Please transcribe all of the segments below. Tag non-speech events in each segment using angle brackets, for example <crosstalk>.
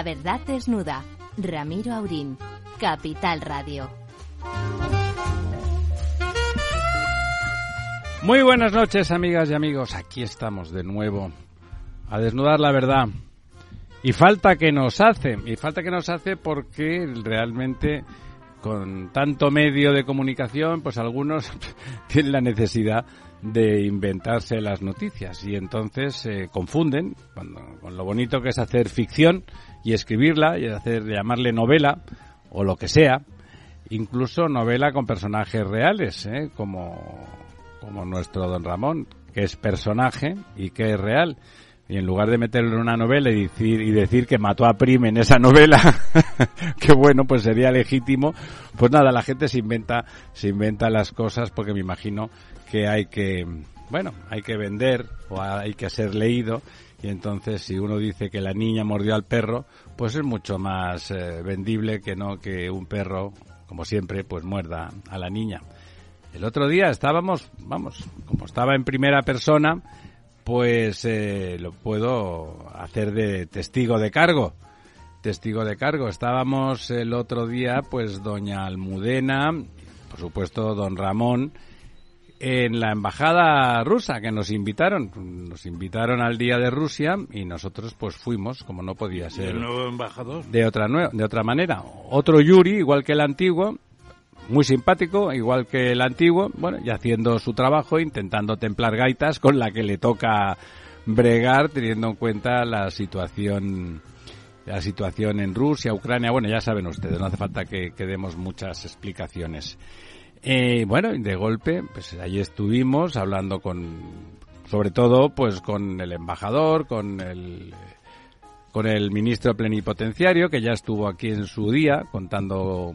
La verdad desnuda. Ramiro Aurín, Capital Radio. Muy buenas noches, amigas y amigos. Aquí estamos de nuevo a desnudar la verdad. Y falta que nos hace, y falta que nos hace porque realmente con tanto medio de comunicación, pues algunos <laughs> tienen la necesidad de inventarse las noticias y entonces se confunden cuando, con lo bonito que es hacer ficción y escribirla y hacer llamarle novela o lo que sea, incluso novela con personajes reales, ¿eh? como, como nuestro don Ramón, que es personaje y que es real y en lugar de meterlo en una novela y decir, y decir que mató a Prim en esa novela, <laughs> que bueno, pues sería legítimo, pues nada, la gente se inventa, se inventa las cosas porque me imagino que hay que, bueno, hay que vender o hay que ser leído y entonces si uno dice que la niña mordió al perro, pues es mucho más eh, vendible que no que un perro, como siempre, pues muerda a la niña. El otro día estábamos, vamos, como estaba en primera persona, pues eh, lo puedo hacer de testigo de cargo. Testigo de cargo. Estábamos el otro día, pues doña Almudena, por supuesto don Ramón, en la embajada rusa que nos invitaron. Nos invitaron al día de Rusia y nosotros pues fuimos, como no podía ser. ¿El nuevo embajador? De otra, de otra manera. Otro Yuri, igual que el antiguo, muy simpático, igual que el antiguo, bueno, y haciendo su trabajo, intentando templar gaitas con la que le toca bregar, teniendo en cuenta la situación la situación en Rusia, Ucrania, bueno, ya saben ustedes, no hace falta que, que demos muchas explicaciones. Eh, bueno, de golpe, pues ahí estuvimos hablando con, sobre todo, pues con el embajador, con el con el ministro plenipotenciario que ya estuvo aquí en su día contando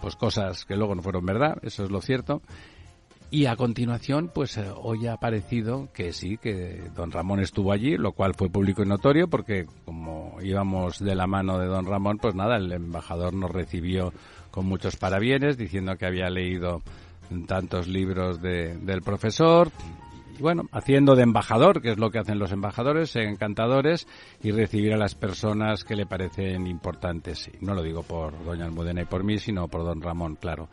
pues cosas que luego no fueron verdad, eso es lo cierto. Y a continuación, pues eh, hoy ha aparecido que sí, que don Ramón estuvo allí, lo cual fue público y notorio, porque como íbamos de la mano de don Ramón, pues nada, el embajador nos recibió con muchos parabienes, diciendo que había leído tantos libros de, del profesor, bueno, haciendo de embajador, que es lo que hacen los embajadores, encantadores, y recibir a las personas que le parecen importantes. No lo digo por doña Almudena y por mí, sino por don Ramón, claro.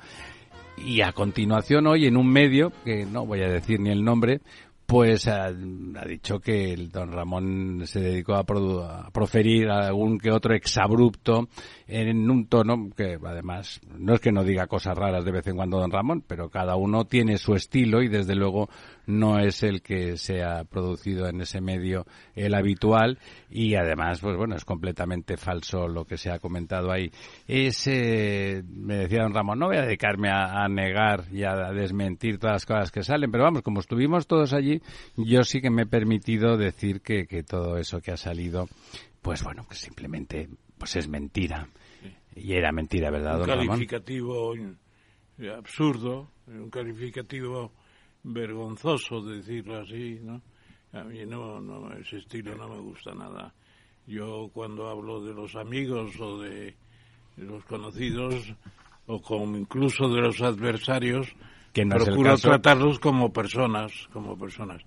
Y a continuación hoy en un medio, que no voy a decir ni el nombre, pues ha, dicho que el don Ramón se dedicó a, a, proferir algún que otro exabrupto en un tono que además no es que no diga cosas raras de vez en cuando don Ramón, pero cada uno tiene su estilo y desde luego no es el que se ha producido en ese medio el habitual y además pues bueno es completamente falso lo que se ha comentado ahí. Ese me decía don Ramón no voy a dedicarme a, a, negar y a desmentir todas las cosas que salen pero vamos como estuvimos todos allí yo sí que me he permitido decir que, que todo eso que ha salido pues bueno pues simplemente pues es mentira. Y era mentira verdad un don calificativo Ramón? absurdo un calificativo vergonzoso decirlo así, ¿no? A mí no, no, ese estilo no me gusta nada. Yo cuando hablo de los amigos o de, los conocidos o como incluso de los adversarios, que no procuro caso. tratarlos como personas, como personas.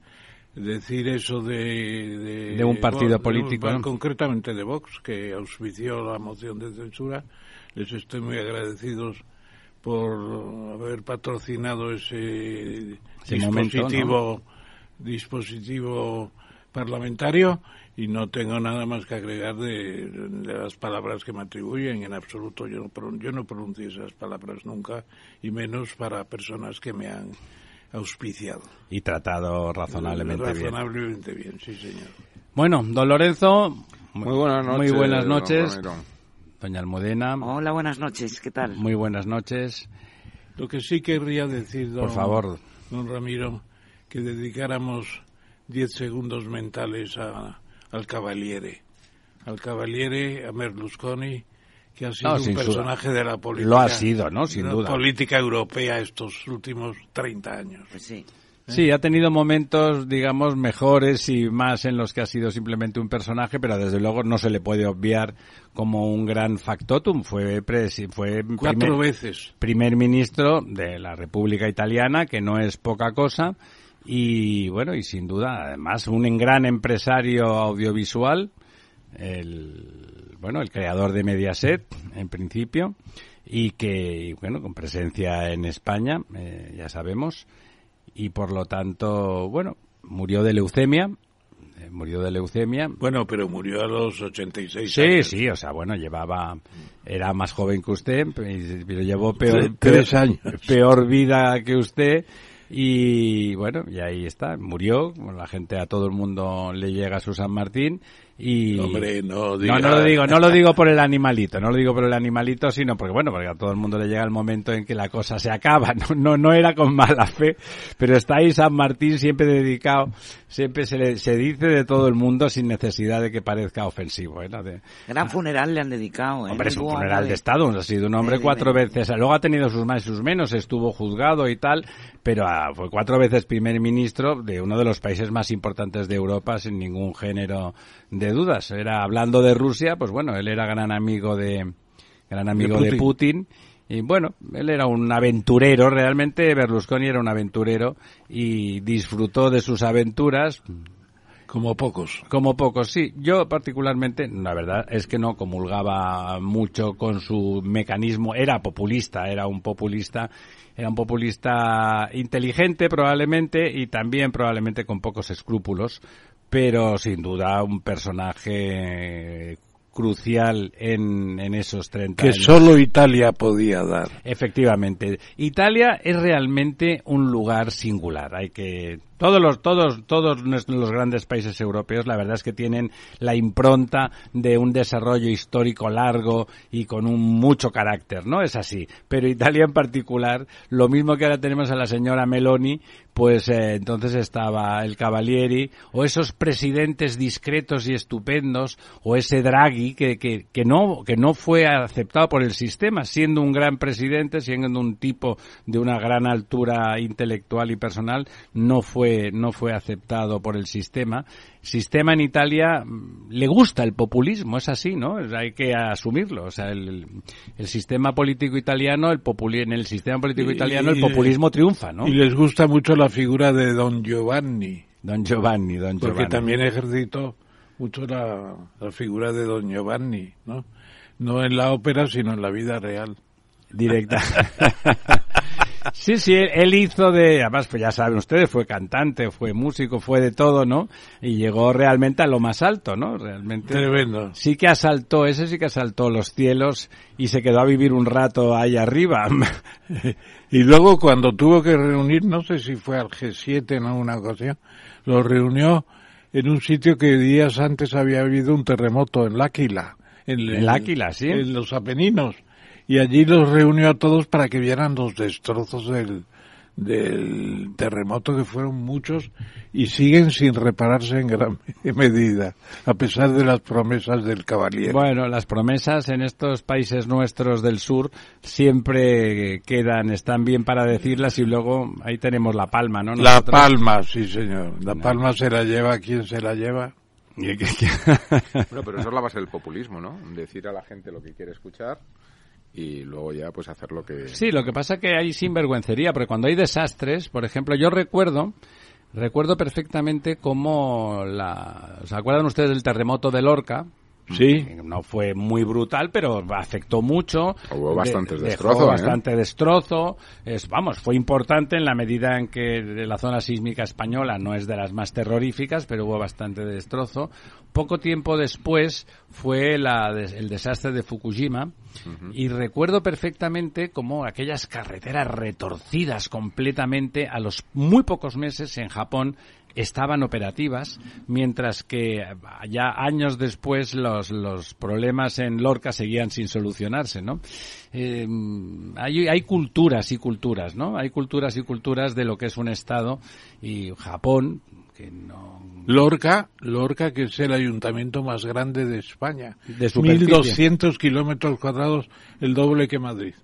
Decir eso de... De, de un partido político. De, concretamente de Vox, que auspició la moción de censura, les estoy muy agradecidos por haber patrocinado ese, ese dispositivo momento, ¿no? dispositivo parlamentario y no tengo nada más que agregar de, de, las palabras que me atribuyen en absoluto. Yo no yo no pronuncio esas palabras nunca y menos para personas que me han auspiciado. Y tratado razonablemente, razonablemente bien. bien sí señor. Bueno don Lorenzo muy buenas noches, muy buenas noches doña Almudena. Hola, buenas noches, ¿qué tal? Muy buenas noches. Lo que sí querría decir, don, Por favor. don Ramiro, que dedicáramos diez segundos mentales a, al Cavaliere. Al Cavaliere, a Merlusconi, que ha sido no, un personaje duda. de la política. Lo ha sido, ¿no? Sin duda. política europea estos últimos 30 años. Pues sí. Sí, ha tenido momentos, digamos, mejores y más en los que ha sido simplemente un personaje, pero desde luego no se le puede obviar como un gran factotum. Fue, fue cuatro primer, veces primer ministro de la República Italiana, que no es poca cosa, y bueno, y sin duda, además, un gran empresario audiovisual, el, bueno, el creador de Mediaset, en principio, y que, bueno, con presencia en España, eh, ya sabemos, y por lo tanto, bueno, murió de leucemia, eh, murió de leucemia. Bueno, pero murió a los 86 sí, años. Sí, sí, o sea, bueno, llevaba, era más joven que usted, pero llevó peor, tres años. peor vida que usted y bueno, y ahí está, murió, la gente a todo el mundo le llega su San Martín y Hombre, no, no, no lo digo, no lo digo por el animalito, no lo digo por el animalito, sino porque bueno, porque a todo el mundo le llega el momento en que la cosa se acaba, <laughs> no, no, no era con mala fe, pero está ahí San Martín siempre dedicado, siempre se, le, se dice de todo el mundo sin necesidad de que parezca ofensivo. ¿eh? De, Gran funeral le han dedicado. ¿eh? Hombre, es un funeral de Estado, ha sido un hombre cuatro veces, luego ha tenido sus más y sus menos, estuvo juzgado y tal, pero ah, fue cuatro veces primer ministro de uno de los países más importantes de Europa sin ningún género de dudas. Era hablando de Rusia, pues bueno, él era gran amigo de gran amigo de Putin. de Putin. Y bueno, él era un aventurero, realmente Berlusconi era un aventurero y disfrutó de sus aventuras. Como pocos. Como pocos, sí. Yo particularmente, la verdad es que no comulgaba mucho con su mecanismo. Era populista, era un populista era un populista inteligente probablemente y también probablemente con pocos escrúpulos, pero sin duda un personaje crucial en, en esos 30 que años. solo Italia podía dar. Efectivamente. Italia es realmente un lugar singular. Hay que todos los todos todos los grandes países europeos la verdad es que tienen la impronta de un desarrollo histórico largo y con un mucho carácter no es así. Pero Italia en particular lo mismo que ahora tenemos a la señora Meloni pues eh, entonces estaba el Cavalieri o esos presidentes discretos y estupendos o ese Draghi que, que, que no que no fue aceptado por el sistema siendo un gran presidente siendo un tipo de una gran altura intelectual y personal no fue no fue aceptado por el sistema. Sistema en Italia mm, le gusta el populismo, es así, ¿no? Hay que asumirlo. O sea, el, el sistema político italiano, el populi en el sistema político italiano, el populismo triunfa, ¿no? Y les gusta mucho la figura de Don Giovanni. Don Giovanni, Don Giovanni. Porque también ejercitó mucho la, la figura de Don Giovanni, ¿no? No en la ópera, sino en la vida real. Directa. <laughs> Sí, sí, él hizo de, además, pues ya saben ustedes, fue cantante, fue músico, fue de todo, ¿no? Y llegó realmente a lo más alto, ¿no? Realmente. Tremendo. Sí que asaltó, ese sí que asaltó los cielos y se quedó a vivir un rato ahí arriba. <laughs> y luego cuando tuvo que reunir, no sé si fue al G7 en alguna ocasión, lo reunió en un sitio que días antes había habido un terremoto en L'Áquila. En, el Áquila, sí. En los Apeninos y allí los reunió a todos para que vieran los destrozos del, del terremoto que fueron muchos y siguen sin repararse en gran <laughs> medida, a pesar de las promesas del caballero. Bueno, las promesas en estos países nuestros del sur siempre quedan, están bien para decirlas y luego ahí tenemos la palma, ¿no? Nosotros... La palma, sí señor. La palma se la lleva quien se la lleva. <laughs> bueno, pero eso es la base del populismo, ¿no? Decir a la gente lo que quiere escuchar y luego ya pues hacer lo que... Sí, lo que pasa que hay sinvergüencería, porque cuando hay desastres, por ejemplo, yo recuerdo, recuerdo perfectamente cómo la... ¿Se acuerdan ustedes del terremoto de Lorca? Sí. No fue muy brutal, pero afectó mucho. Hubo bastante de, destrozo. ¿eh? bastante destrozo. Es, vamos, fue importante en la medida en que la zona sísmica española no es de las más terroríficas, pero hubo bastante destrozo. Poco tiempo después fue la, el desastre de Fukushima y recuerdo perfectamente cómo aquellas carreteras retorcidas completamente a los muy pocos meses en Japón estaban operativas, mientras que ya años después los, los problemas en Lorca seguían sin solucionarse, ¿no? Eh, hay, hay culturas y culturas, ¿no? Hay culturas y culturas de lo que es un Estado y Japón, que no... Lorca, Lorca que es el ayuntamiento más grande de España. De 1.200 kilómetros cuadrados, el doble que Madrid.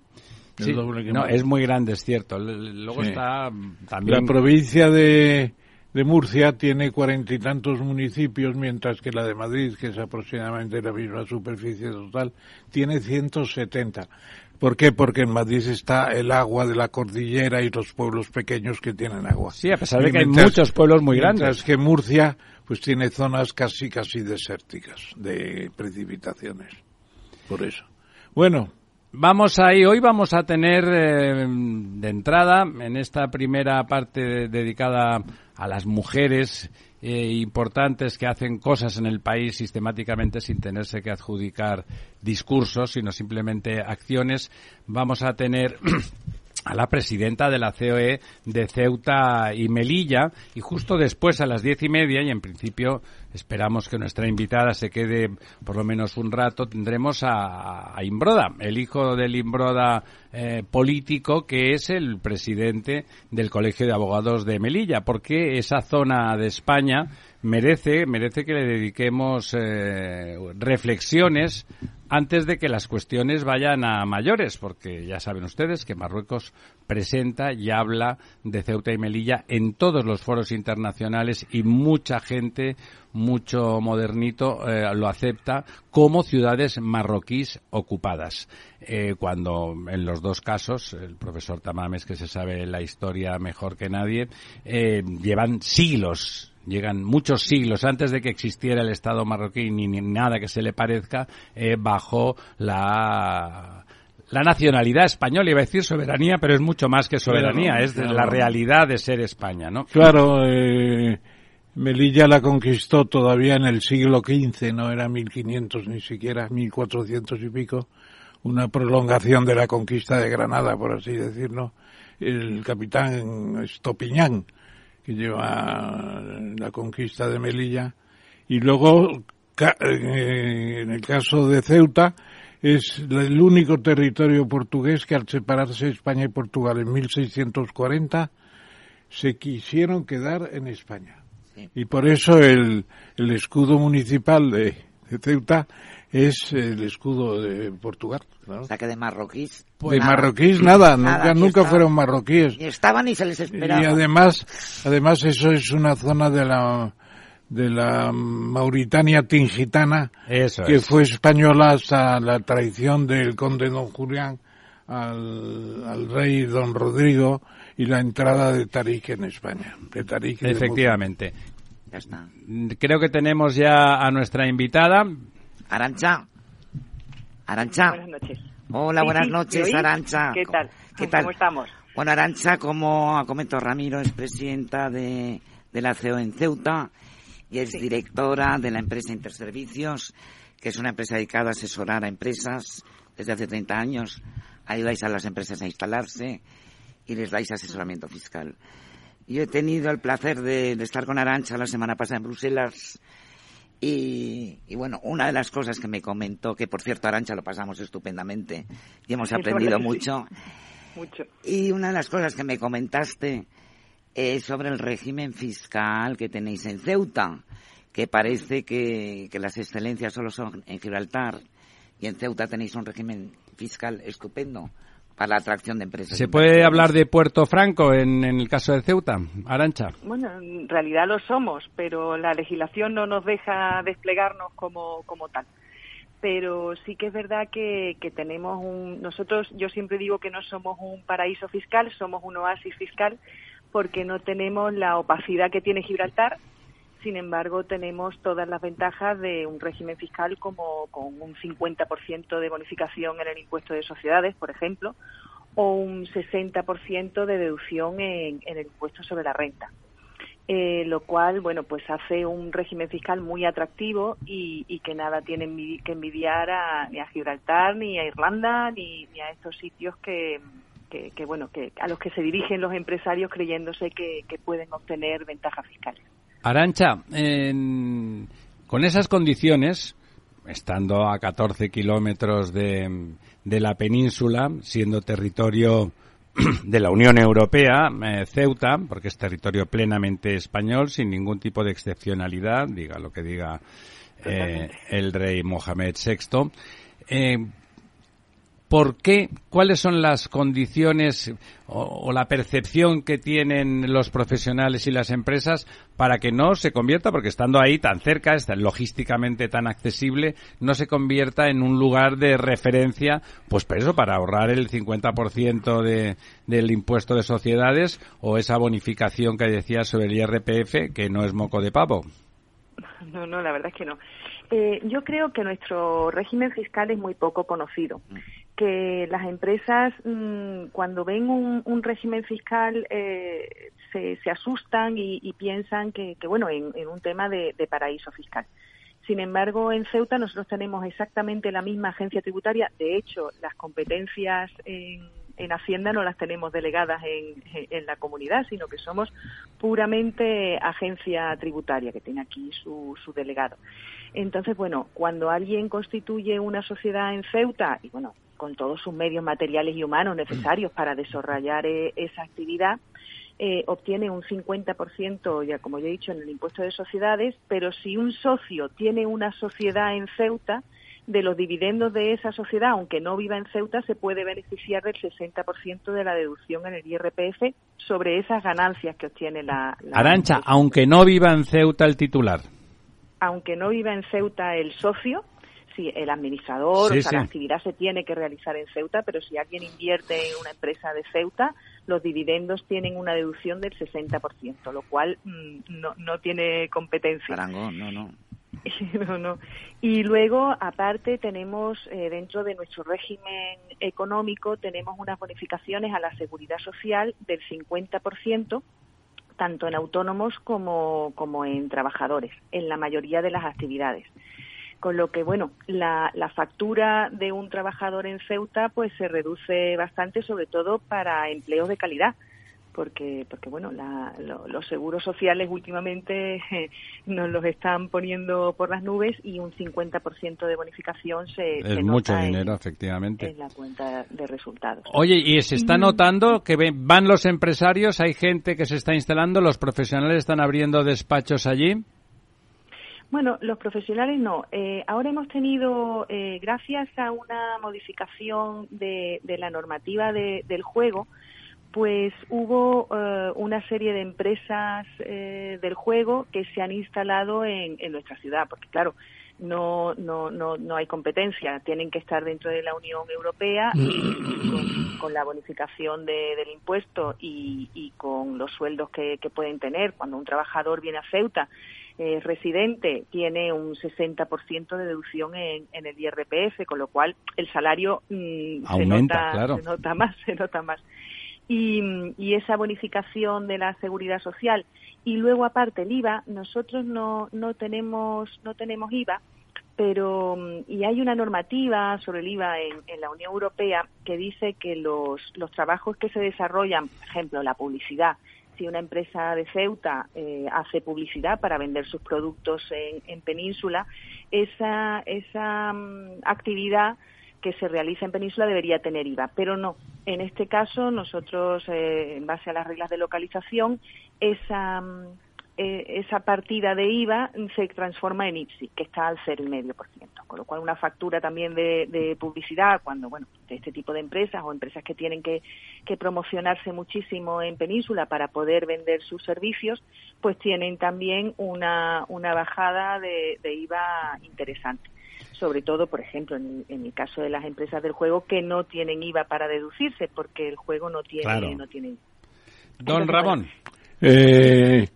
Sí, no, es muy grande, es cierto. Luego sí. está también... La provincia de, de Murcia tiene cuarenta y tantos municipios, mientras que la de Madrid, que es aproximadamente la misma superficie total, tiene 170. ¿Por qué? Porque en Madrid está el agua de la cordillera y los pueblos pequeños que tienen agua. Sí, a pesar de que hay muchos pueblos muy grandes. Mientras que Murcia, pues tiene zonas casi, casi desérticas de precipitaciones. Por eso. Bueno, Vamos ahí, hoy vamos a tener eh, de entrada en esta primera parte dedicada a las mujeres eh, importantes que hacen cosas en el país sistemáticamente sin tenerse que adjudicar discursos, sino simplemente acciones. Vamos a tener <clears throat> a la presidenta de la COE de Ceuta y Melilla y justo después a las diez y media y en principio esperamos que nuestra invitada se quede por lo menos un rato tendremos a, Imbroda el hijo del Imbroda eh, político que es el presidente del Colegio de Abogados de Melilla porque esa zona de España merece merece que le dediquemos eh, reflexiones antes de que las cuestiones vayan a mayores, porque ya saben ustedes que Marruecos presenta y habla de Ceuta y Melilla en todos los foros internacionales y mucha gente, mucho modernito, eh, lo acepta como ciudades marroquíes ocupadas. Eh, cuando en los dos casos, el profesor Tamames, que se sabe la historia mejor que nadie, llevan siglos llegan muchos siglos antes de que existiera el Estado marroquí ni, nada que se le parezca eh, bajo la la nacionalidad española, iba a decir soberanía, pero es mucho más que soberanía, es la realidad de ser España, ¿no? Claro, eh, Melilla la conquistó todavía en el siglo XV, no era 1500 ni siquiera 1400 y pico, una prolongación de la conquista de Granada, por así decirlo. El capitán Estopiñán, que lleva la conquista de Melilla. Y luego, eh, en el caso de Ceuta, es el único territorio portugués que al separarse España y Portugal en 1640 se quisieron quedar en España. Y por eso el, el escudo municipal de, Ceuta es el escudo de Portugal. O sea que de marroquíes. de marroquíes nada, nunca, nunca fueron marroquíes. Ni estaban ni se les esperaba. Y además, además eso es una zona de la de la Mauritania tingitana que fue española hasta la traición del conde don Julián al, al, rey don Rodrigo y la entrada de Tarik en España. De Tarik Efectivamente. Ya está. Creo que tenemos ya a nuestra invitada. Arancha. Arancha. Buenas noches. Hola, buenas noches, Arancha. ¿Qué tal? ¿Qué tal? ¿Cómo estamos? Bueno, Arancha, como ha comentado Ramiro, es presidenta de, de la CEO en Ceuta y es directora de la empresa Interservicios, que es una empresa dedicada a asesorar a empresas desde hace 30 años. Ayudáis a las empresas a instalarse y les dais asesoramiento fiscal. Yo he tenido el placer de, estar con Arancha la semana pasada en Bruselas y, bueno, una de las cosas que me comentó, que por cierto Arancha lo pasamos estupendamente y hemos aprendido mucho, mucho. Y una de las cosas que me comentaste es sobre el régimen fiscal que tenéis en Ceuta, que parece que, las excelencias solo son en Gibraltar y en Ceuta tenéis un régimen fiscal estupendo para la atracción de empresas. ¿Se puede hablar de Puerto Franco en, el caso de Ceuta, Arancha? Bueno, en realidad lo somos, pero la legislación no nos deja desplegarnos como, como tal. Pero sí que es verdad que, que tenemos un. Nosotros, yo siempre digo que no somos un paraíso fiscal, somos un oasis fiscal porque no tenemos la opacidad que tiene Gibraltar, sin embargo tenemos todas las ventajas de un régimen fiscal como con un 50% de bonificación en el impuesto de sociedades, por ejemplo, o un 60% de deducción en, el impuesto sobre la renta. Eh, lo cual, bueno, pues hace un régimen fiscal muy atractivo y, que nada tiene que envidiar a, ni a Gibraltar, ni a Irlanda, ni a estos sitios que, bueno, que a los que se dirigen los empresarios creyéndose que, pueden obtener ventajas fiscales. Arancha, con esas condiciones, estando a 14 kilómetros de, de la península, siendo territorio <clears throat> de la Unión Europea, eh, Ceuta, porque es territorio plenamente español, sin ningún tipo de excepcionalidad, diga lo que diga eh, el rey Mohamed VI. Eh, ¿por qué? ¿Cuáles son las condiciones o, la percepción que tienen los profesionales y las empresas para que no se convierta, porque estando ahí tan cerca, está logísticamente tan accesible, no se convierta en un lugar de referencia, pues por eso, para ahorrar el 50% de, del impuesto de sociedades o esa bonificación que decía sobre el IRPF, que no es moco de pavo? No, no, la verdad es que no. Eh, yo creo que nuestro régimen fiscal es muy poco conocido. Que las empresas, mm, cuando ven un, régimen fiscal, eh, se, asustan y, piensan que, bueno, en, un tema de, paraíso fiscal. Sin embargo, en Ceuta nosotros tenemos exactamente la misma agencia tributaria. De hecho, las competencias en, Hacienda no las tenemos delegadas en, la comunidad, sino que somos puramente agencia tributaria, que tiene aquí su delegado. Entonces, bueno, cuando alguien constituye una sociedad en Ceuta, y bueno, con todos sus medios materiales y humanos necesarios para desarrollar eh, esa actividad, eh, obtiene un 50%, ya como ya he dicho, en el impuesto de sociedades, pero si un socio tiene una sociedad en Ceuta, de los dividendos de esa sociedad, aunque no viva en Ceuta, se puede beneficiar del 60% de la deducción en el IRPF sobre esas ganancias que obtiene la... la Arancha, aunque no viva en Ceuta el titular. Aunque no viva en Ceuta el socio, si el administrador, o sea, la actividad se tiene que realizar en Ceuta, pero si alguien invierte en una empresa de Ceuta, los dividendos tienen una deducción del 60%, lo cual mm, no, no tiene competencia. no, no. <laughs> no, no. Y luego, aparte, tenemos eh, dentro de nuestro régimen económico, tenemos unas bonificaciones a la seguridad social del 50%, tanto en autónomos como, como en trabajadores, en la mayoría de las actividades. Con lo que, bueno, la, la factura de un trabajador en Ceuta pues se reduce bastante, sobre todo para empleos de calidad porque, porque bueno, los seguros sociales últimamente <laughs> nos los están poniendo por las nubes y un 50% de bonificación se, es mucho dinero, efectivamente. En la cuenta de resultados. Oye, y se está notando que van los empresarios, hay gente que se está instalando, los profesionales están abriendo despachos allí. Bueno, los profesionales no. Eh, ahora hemos tenido, eh, gracias a una modificación de, de la normativa de, del juego, pues hubo eh, una serie de empresas eh, del juego que se han instalado en, nuestra ciudad, porque claro, no, no, no, no hay competencia, tienen que estar dentro de la Unión Europea y <clears throat> con, la bonificación del impuesto y, y, con los sueldos que, pueden tener. Cuando un trabajador viene a Ceuta, eh, residente, tiene un 60% de deducción en, en, el IRPF, con lo cual el salario mm, se, nota, <laughs> se nota más, se nota más y, esa bonificación de la seguridad social y luego aparte el IVA nosotros no, no tenemos no tenemos IVA pero y hay una normativa sobre el IVA en, la Unión Europea que dice que los, los trabajos que se desarrollan por ejemplo la publicidad si una empresa de Ceuta eh, hace publicidad para vender sus productos en, en Península esa esa mm, actividad que se realiza en Península debería tener IVA, pero no. En este caso, nosotros, eh, en base a las reglas de localización, esa, mm, eh, esa partida de IVA se transforma en IPSI, que está al 0,5%. Con lo cual, una factura también de, publicidad, cuando, bueno, de este tipo de empresas o empresas que tienen que, promocionarse muchísimo en Península para poder vender sus servicios, pues tienen también una, una bajada de IVA interesante sobre todo, por ejemplo, en, el caso de las empresas del juego que no tienen IVA para deducirse porque el juego no tiene, no tiene Don Ramón. Eh,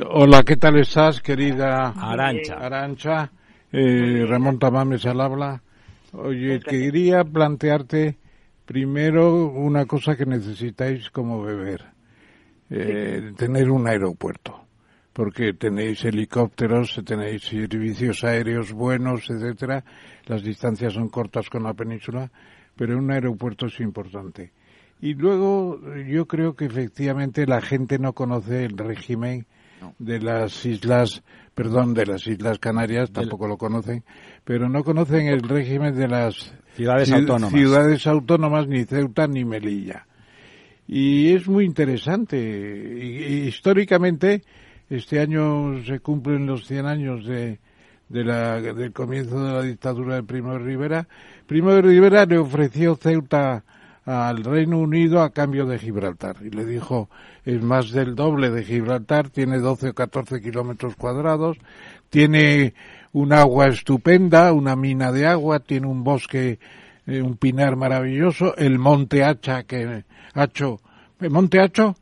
hola, ¿qué tal estás, querida Arancha? Arancha, eh, Ramón Tamames al habla. Oye, quería plantearte primero una cosa que necesitáis como beber, eh, tener un aeropuerto porque tenéis helicópteros, tenéis servicios aéreos buenos, etcétera. Las distancias son cortas con la península, pero un aeropuerto es importante. Y luego yo creo que efectivamente la gente no conoce el régimen de las islas, perdón, de las islas Canarias, tampoco lo conocen, pero no conocen el régimen de las ciudades autónomas. Ciudades autónomas ni Ceuta ni Melilla. Y es muy interesante. Y, históricamente este año se cumplen los 100 años de, de la, del comienzo de la dictadura de Primo de Rivera. Primo de Rivera le ofreció Ceuta al Reino Unido a cambio de Gibraltar y le dijo es más del doble de Gibraltar, tiene 12 o 14 kilómetros cuadrados, tiene un agua estupenda, una mina de agua, tiene un bosque, eh, un pinar maravilloso, el Monte Hacha que Hacho, ¿el Monte Hacho?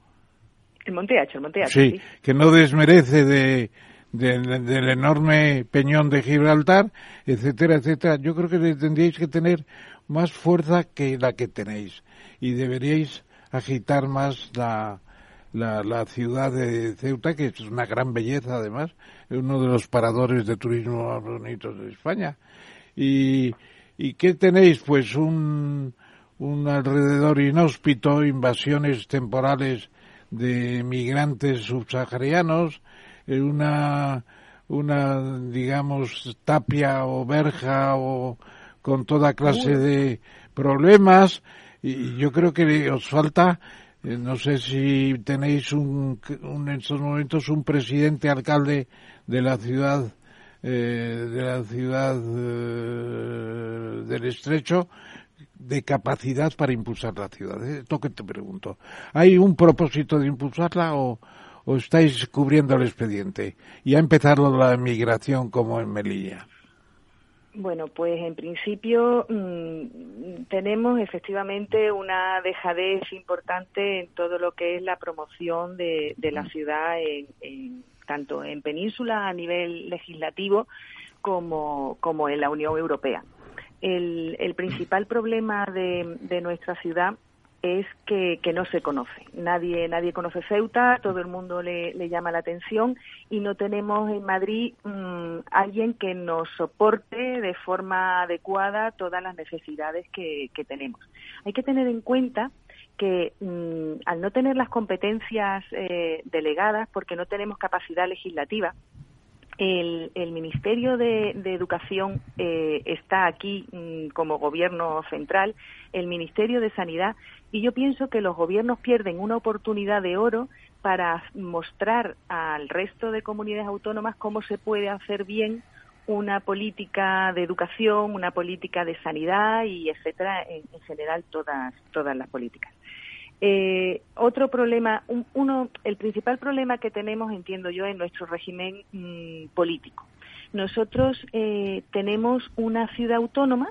El Monte Hacho, el Monte Hacho. Sí, que no desmerece de, del enorme peñón de Gibraltar, etcétera, etcétera. Yo creo que tendríais que tener más fuerza que la que tenéis y deberíais agitar más la, la, ciudad de Ceuta, que es una gran belleza además, es uno de los paradores de turismo más bonitos de España. ¿Y, y qué tenéis? Pues un, un alrededor inhóspito, invasiones temporales de migrantes subsaharianos, eh, una, una, digamos, tapia o verja o con toda clase de problemas y yo creo que os falta eh, no sé si tenéis un, en estos momentos un presidente alcalde de la ciudad eh, de la ciudad eh, del estrecho de capacidad para impulsar la ciudad. Esto que te pregunto. ¿Hay un propósito de impulsarla o, o estáis cubriendo el expediente? Y ha empezado la migración como en Melilla. Bueno, pues en principio mmm, tenemos efectivamente una dejadez importante en todo lo que es la promoción de, de la ciudad, en, en, tanto en península a nivel legislativo como, como en la Unión Europea. El, el principal problema de, de nuestra ciudad es que, que, no se conoce. Nadie, nadie conoce Ceuta, todo el mundo le, le llama la atención y no tenemos en Madrid mmm, alguien que nos soporte de forma adecuada todas las necesidades que, que tenemos. Hay que tener en cuenta que mmm, al no tener las competencias eh, delegadas, porque no tenemos capacidad legislativa, el, el Ministerio de, de Educación eh, está aquí mmm, como gobierno central, el Ministerio de Sanidad, y yo pienso que los gobiernos pierden una oportunidad de oro para mostrar al resto de comunidades autónomas cómo se puede hacer bien una política de educación, una política de sanidad y etcétera, en, en general todas todas las políticas. Eh, otro problema, un, uno, el principal problema que tenemos, entiendo yo, en nuestro régimen mmm, político. Nosotros eh, tenemos una ciudad autónoma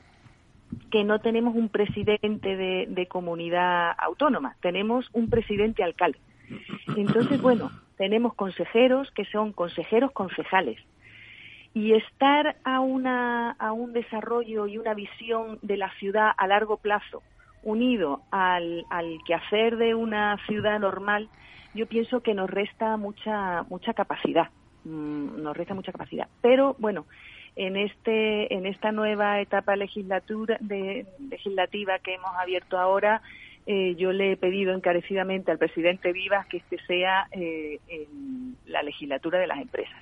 que no tenemos un presidente de, de, comunidad autónoma, tenemos un presidente alcalde. Entonces, bueno, tenemos consejeros que son consejeros concejales. Y estar a, una, a un desarrollo y una visión de la ciudad a largo plazo unido al, al quehacer de una ciudad normal, yo pienso que nos resta mucha mucha capacidad, mm, nos resta mucha capacidad. Pero bueno, en este en esta nueva etapa legislatura de, legislativa que hemos abierto ahora, eh, yo le he pedido encarecidamente al presidente Vivas que este sea eh, la legislatura de las empresas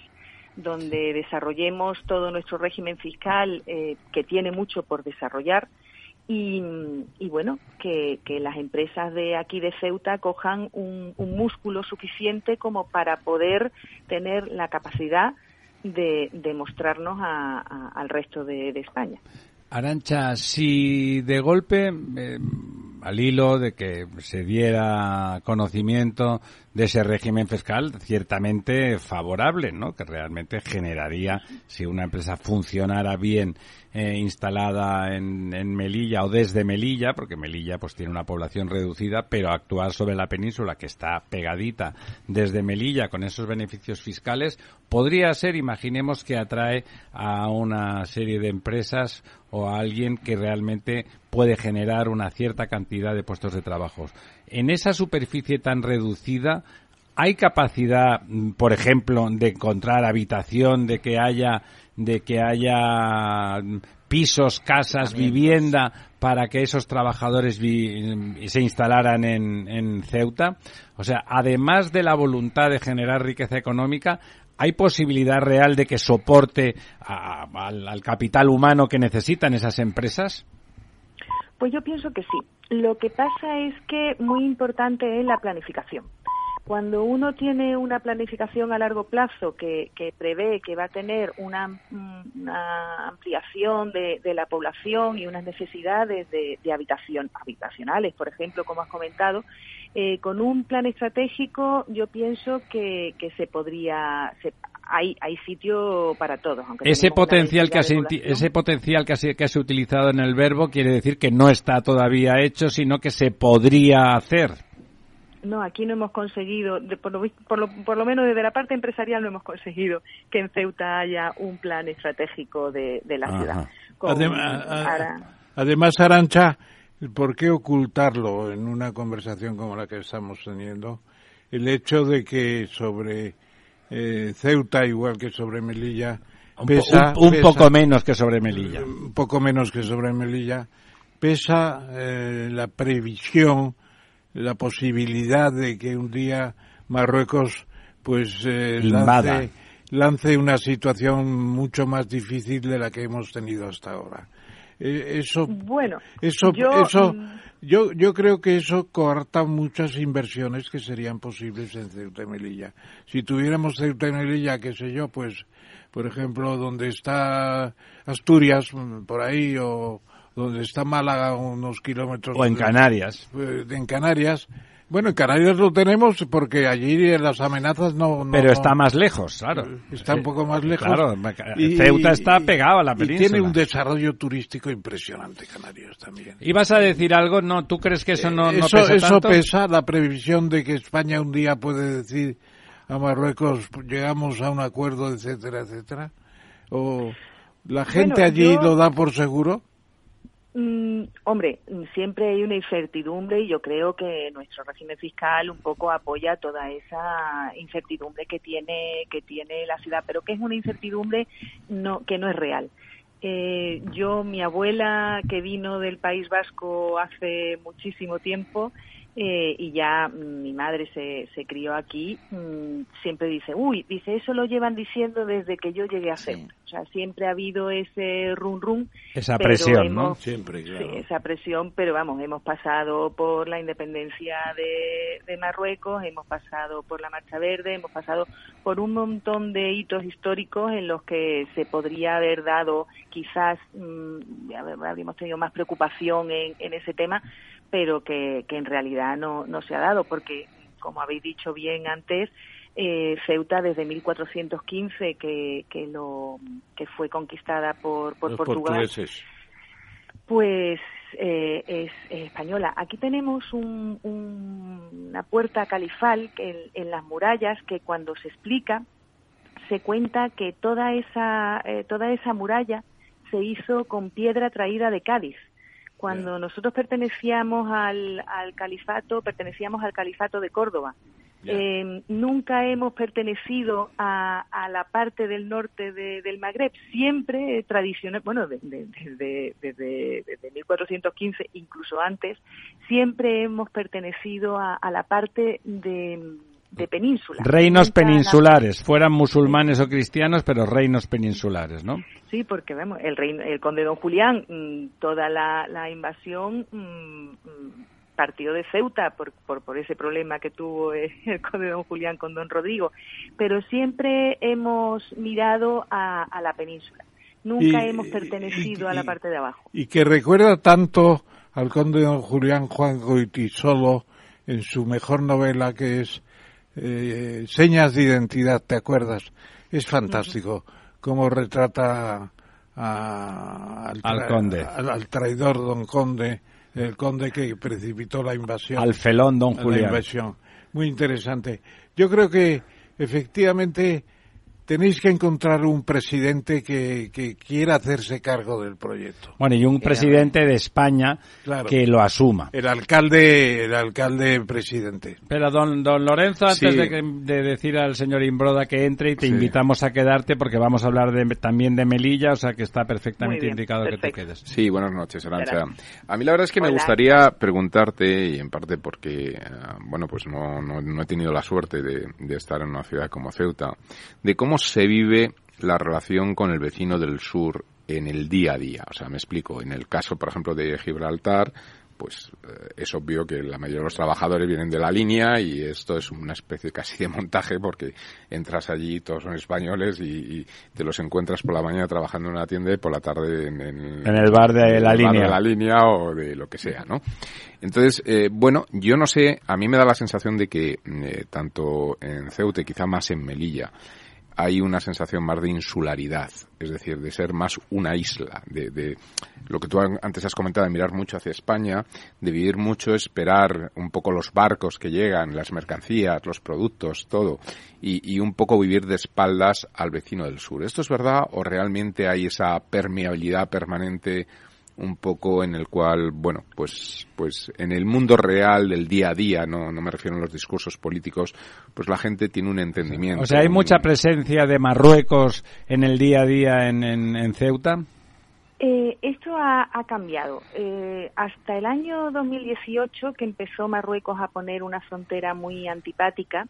donde desarrollemos todo nuestro régimen fiscal eh, que tiene mucho por desarrollar. Y, y bueno, que, que, las empresas de aquí de Ceuta cojan un, un, músculo suficiente como para poder tener la capacidad de, mostrarnos a, al resto de, de, España. Arancha, si de golpe, eh, al hilo de que se diera conocimiento de ese régimen fiscal ciertamente favorable, ¿no? Que realmente generaría, si una empresa funcionara bien eh, instalada en, en, Melilla o desde Melilla, porque Melilla pues tiene una población reducida, pero actuar sobre la península que está pegadita desde Melilla con esos beneficios fiscales podría ser, imaginemos que atrae a una serie de empresas o a alguien que realmente puede generar una cierta cantidad de puestos de trabajo. En esa superficie tan reducida, ¿hay capacidad, por ejemplo, de encontrar habitación, de que haya de que haya pisos, casas, También, vivienda pues. para que esos trabajadores se instalaran en, en, Ceuta. O sea, además de la voluntad de generar riqueza económica, ¿hay posibilidad real de que soporte a, a, al, al capital humano que necesitan esas empresas? Pues yo pienso que sí. Lo que pasa es que muy importante es la planificación Cuando uno tiene una planificación a largo plazo que, prevé que va a tener una, ampliación de, la población y unas necesidades de, habitación, habitacionales, por ejemplo, como has comentado, eh, con un plan estratégico yo pienso que, se podría, hay, hay sitio para todos. ese potencial, que has, ese potencial que que has utilizado en el verbo quiere decir que no está todavía hecho, sino que se podría hacer. No, aquí no hemos conseguido, por, lo, por, lo, menos desde la parte empresarial no hemos conseguido que en Ceuta haya un plan estratégico de, la ciudad. además, Arancha, ¿por qué ocultarlo en una conversación como la que estamos teniendo? El hecho de que sobre eh, Ceuta, igual que sobre Melilla, pesa, un, poco menos que sobre Melilla. Un poco menos que sobre Melilla, pesa eh, la previsión la posibilidad de que un día Marruecos pues eh, lance, lance, una situación mucho más difícil de la que hemos tenido hasta ahora. Eh, eso, bueno, eso, yo, eso, mm, yo, yo creo que eso corta muchas inversiones que serían posibles en Ceuta y Melilla. Si tuviéramos Ceuta y Melilla, qué sé yo, pues, por ejemplo, donde está Asturias, por ahí, o, donde está Málaga, unos kilómetros. O en Canarias. En Canarias. Bueno, en Canarias lo tenemos porque allí las amenazas no... Pero está más lejos, claro. Está un poco más lejos. Claro, Ceuta está pegado a la península. Y tiene un desarrollo turístico impresionante, Canarias también. ¿Ibas a decir algo? No, ¿tú crees que eso no, eso, pesa Eso pesa, la previsión de que España un día puede decir a Marruecos, llegamos a un acuerdo, etcétera, etcétera. O la gente allí lo da por seguro. Mm, hombre, siempre hay una incertidumbre y yo creo que nuestro régimen fiscal un poco apoya toda esa incertidumbre que tiene que tiene la ciudad, pero que es una incertidumbre no que no es real. Eh, yo, mi abuela que vino del País Vasco hace muchísimo tiempo, eh, y ya mi madre se, se crió aquí, mm, siempre dice, uy, dice, eso lo llevan diciendo desde que yo llegué a Ceuta. O sea, siempre ha habido ese rum rum. Esa presión, ¿no? Siempre, claro. Sí, esa presión, pero vamos, hemos pasado por la independencia de, de Marruecos, hemos pasado por la Marcha Verde, hemos pasado por un montón de hitos históricos en los que se podría haber dado, quizás, mmm, habríamos tenido más preocupación en, en ese tema, pero que, que en realidad no, no se ha dado, porque, como habéis dicho bien antes, eh, Ceuta desde 1415 que, que lo que fue conquistada por, por Portugal pues eh, es, española. Aquí tenemos un, una puerta califal en, las murallas que cuando se explica se cuenta que toda esa eh, toda esa muralla se hizo con piedra traída de Cádiz cuando nosotros pertenecíamos al, califato, pertenecíamos al califato de Córdoba. Eh, nunca hemos pertenecido a, la parte del norte del Magreb, siempre tradicional, bueno, desde, desde, 1415, incluso antes, siempre hemos pertenecido a la parte de, de península. Reinos peninsulares, fueran musulmanes o cristianos, pero reinos peninsulares, ¿no? Sí, porque vemos, el, rey, el conde don Julián, mm, toda la, invasión mm, mm, partió de Ceuta por, por, ese problema que tuvo <laughs> el conde don Julián con don Rodrigo, pero siempre hemos mirado a, la península. Nunca hemos pertenecido a la parte de abajo. Y que recuerda tanto al conde don Julián Juan Goitisolo en su mejor novela que es eh, señas de identidad, ¿te acuerdas? Es fantástico cómo retrata al, conde. Al, traidor don Conde, el conde que precipitó la invasión. Al felón don Julián. Muy interesante. Yo creo que efectivamente tenéis que encontrar un presidente que, quiera hacerse cargo del proyecto. Bueno, y un presidente de España que lo asuma. El alcalde, el alcalde presidente. Pero don, don Lorenzo, antes de, decir al señor Imbroda que entre y te invitamos a quedarte porque vamos a hablar también de Melilla, o sea que está perfectamente indicado que te quedes. Sí, buenas noches, Arancha. A mí la verdad es que me gustaría preguntarte, y en parte porque, eh, bueno, pues no, no, he tenido la suerte de, de estar en una ciudad como Ceuta, de cómo se vive la relación con el vecino del sur en el día a día. O sea, me explico. En el caso, por ejemplo, de Gibraltar, pues eh, es obvio que la mayoría de los trabajadores vienen de la línea y esto es una especie casi de montaje porque entras allí, todos son españoles y, te los encuentras por la mañana trabajando en una tienda y por la tarde en, el bar de la línea. de la línea o de lo que sea, ¿no? Entonces, eh, bueno, yo no sé, a mí me da la sensación de que eh, tanto en Ceuta, quizá más en Melilla, hay una sensación más de insularidad, es decir, de ser más una isla, de, de, lo que tú antes has comentado, de mirar mucho hacia España, de vivir mucho, esperar un poco los barcos que llegan, las mercancías, los productos, todo, y, y un poco vivir de espaldas al vecino del sur. ¿Esto es verdad o realmente hay esa permeabilidad permanente un poco en el cual, bueno, pues, pues en el mundo real del día a día, no, no me refiero a los discursos políticos, pues la gente tiene un entendimiento. O sea, hay mucha presencia de Marruecos en el día a día en, en, Ceuta. Eh, esto ha, cambiado. Eh, hasta el año 2018, que empezó Marruecos a poner una frontera muy antipática,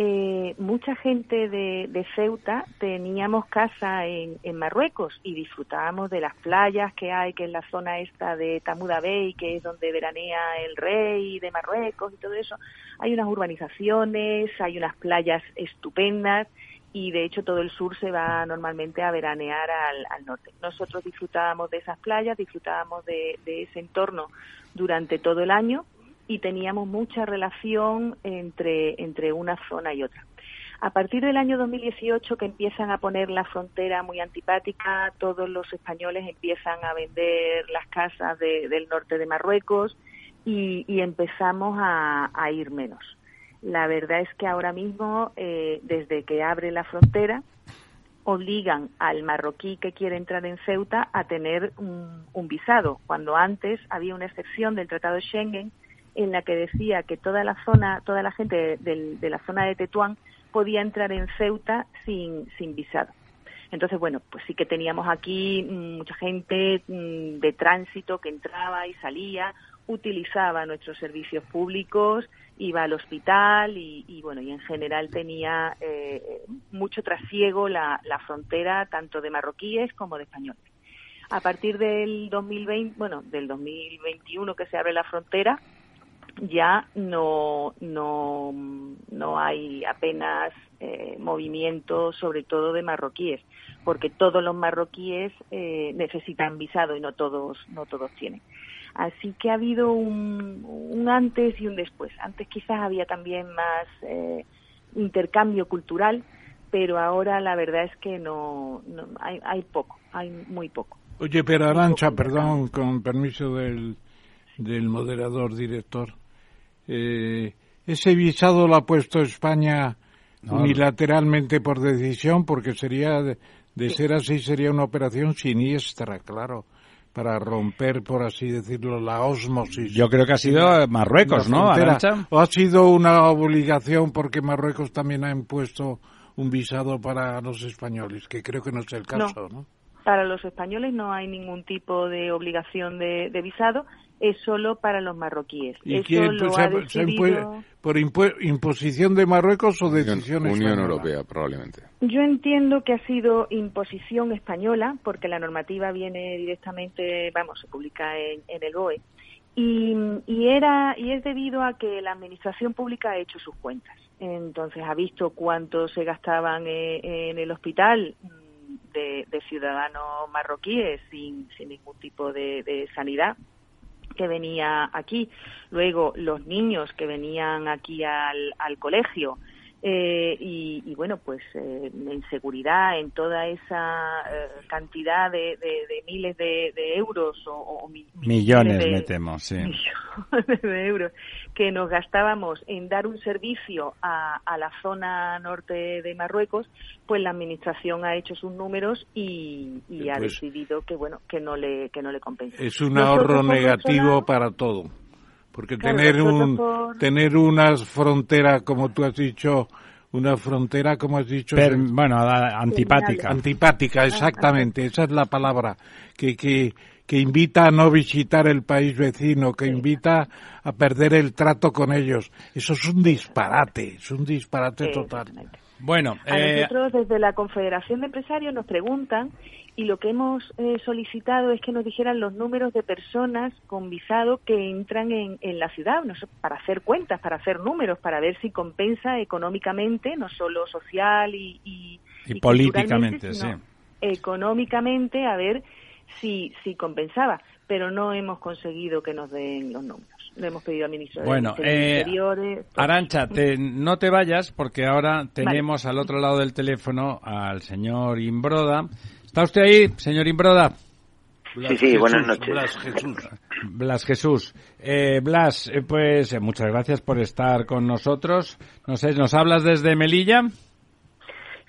eh, mucha gente de, Ceuta teníamos casa en, Marruecos y disfrutábamos de las playas que hay, que es la zona esta de Tamuda Bay, que es donde veranea el rey de Marruecos y todo eso. Hay unas urbanizaciones, hay unas playas estupendas y de hecho todo el sur se va normalmente a veranear al, norte. Nosotros disfrutábamos de esas playas, disfrutábamos de ese entorno durante todo el año y teníamos mucha relación entre, entre una zona y otra. A partir del año 2018 que empiezan a poner la frontera muy antipática, todos los españoles empiezan a vender las casas del norte de Marruecos y, empezamos a, ir menos. La verdad es que ahora mismo, eh, desde que abre la frontera, obligan al marroquí que quiere entrar en Ceuta a tener un, un visado, cuando antes había una excepción del Tratado de Schengen en la que decía que toda la zona, toda la gente de, la zona de Tetuán podía entrar en Ceuta sin, sin visado. Entonces, bueno, pues sí que teníamos aquí mucha gente mm, de tránsito que entraba y salía, utilizaba nuestros servicios públicos, iba al hospital y, bueno, y en general tenía eh, mucho trasiego la, la, frontera tanto de marroquíes como de españoles. A partir del 2020, bueno, del 2021 que se abre la frontera, ya no, no, no hay apenas eh, movimiento, sobre todo de marroquíes, porque todos los marroquíes eh, necesitan visado y no todos, no todos tienen. Así que ha habido un, un antes y un después. Antes quizás había también más eh, intercambio cultural, pero ahora la verdad es que no, no hay, hay poco, hay muy poco. Oye, pero Arancha, perdón, con permiso del, del moderador director. Eh, ese visado lo ha puesto España unilateralmente por decisión, porque sería, de, ser así, sería una operación siniestra, claro para romper, por así decirlo, la osmosis. Yo creo que ha sido Marruecos, ¿no? ¿O ha sido una obligación porque Marruecos también ha impuesto un visado para los españoles? Que creo que no es el caso, ¿no? Para los españoles no hay ningún tipo de obligación de visado es solo para los marroquíes. ¿Y quién, ¿Por imposición de Marruecos o decisión Unión Europea, probablemente. Yo entiendo que ha sido imposición española, porque la normativa viene directamente, vamos, se publica en, el BOE, y, era, y es debido a que la Administración Pública ha hecho sus cuentas. Entonces ha visto cuánto se gastaban eh, en, el hospital mm, de, ciudadanos marroquíes sin, sin ningún tipo de sanidad que venía aquí, luego los niños que venían aquí al, al colegio, eh, y, bueno, pues eh, en seguridad, en toda esa eh, cantidad de, miles de, euros o, millones, de, metemos, sí. <laughs> millones de euros que nos gastábamos en dar un servicio a, la zona norte de Marruecos, pues la administración ha hecho sus números y, ha pues decidido que bueno que no le que no le compensa. Es un ahorro negativo para todo. Porque tener un tener una frontera, como tú has dicho, una frontera, como has dicho, bueno, antipática. Antipática, exactamente, esa es la palabra que, que, que invita a no visitar el país vecino, que invita a perder el trato con ellos. Eso es un disparate, es un disparate total. Bueno, a eh, nosotros desde la Confederación de Empresarios nos preguntan y lo que hemos eh, solicitado es que nos dijeran los números de personas con visado que entran en, la ciudad, no para hacer cuentas, para hacer números, para ver si compensa económicamente, no solo social y, y, políticamente, sí. económicamente, a ver si, si compensaba, pero no hemos conseguido que nos den los números. Le hemos pedido al ministro bueno, de eh, Arancha, no te vayas porque ahora tenemos al otro lado del teléfono al señor Imbroda ¿Está usted ahí, señor Imbroda? sí, sí, buenas noches. Blas Jesús. Blas Jesús. Eh, Blas, eh, pues eh, muchas gracias por estar con nosotros. No sé, ¿nos hablas desde Melilla?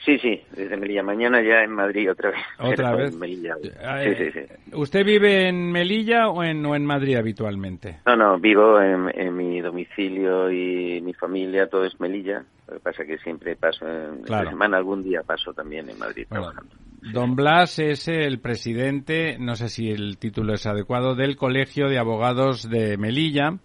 Sí, sí, desde Melilla. Mañana ya en Madrid otra vez. <laughs> ¿Otra vez? Melilla. Sí, sí, sí. ¿Usted vive en Melilla o en, o en Madrid habitualmente? No, no, vivo en, mi domicilio y mi familia, todo es Melilla. Lo que pasa es que siempre paso, en la semana algún día paso también en Madrid trabajando. Don Blas es el presidente, no sé si el título es adecuado, del Colegio de Abogados de Melilla.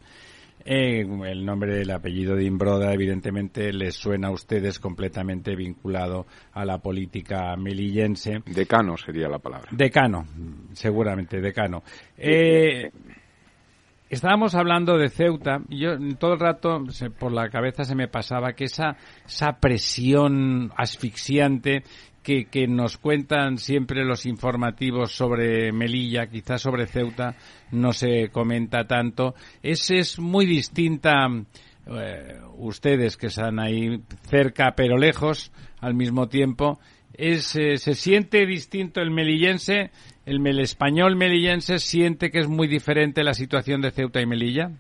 Eh, el nombre, el apellido de Imbroda, evidentemente, les suena a ustedes completamente vinculado a la política melillense. Decano sería la palabra. Decano, seguramente, decano. Eh, estábamos hablando de Ceuta y yo todo el rato por la cabeza se me pasaba que esa, esa presión asfixiante que, nos cuentan siempre los informativos sobre Melilla, quizás sobre Ceuta no se comenta tanto. Es, es muy distinta, eh, ustedes que están ahí cerca pero lejos al mismo tiempo, es, eh, se siente distinto el melillense, el, el español melillense siente que es muy diferente la situación de Ceuta y Melilla.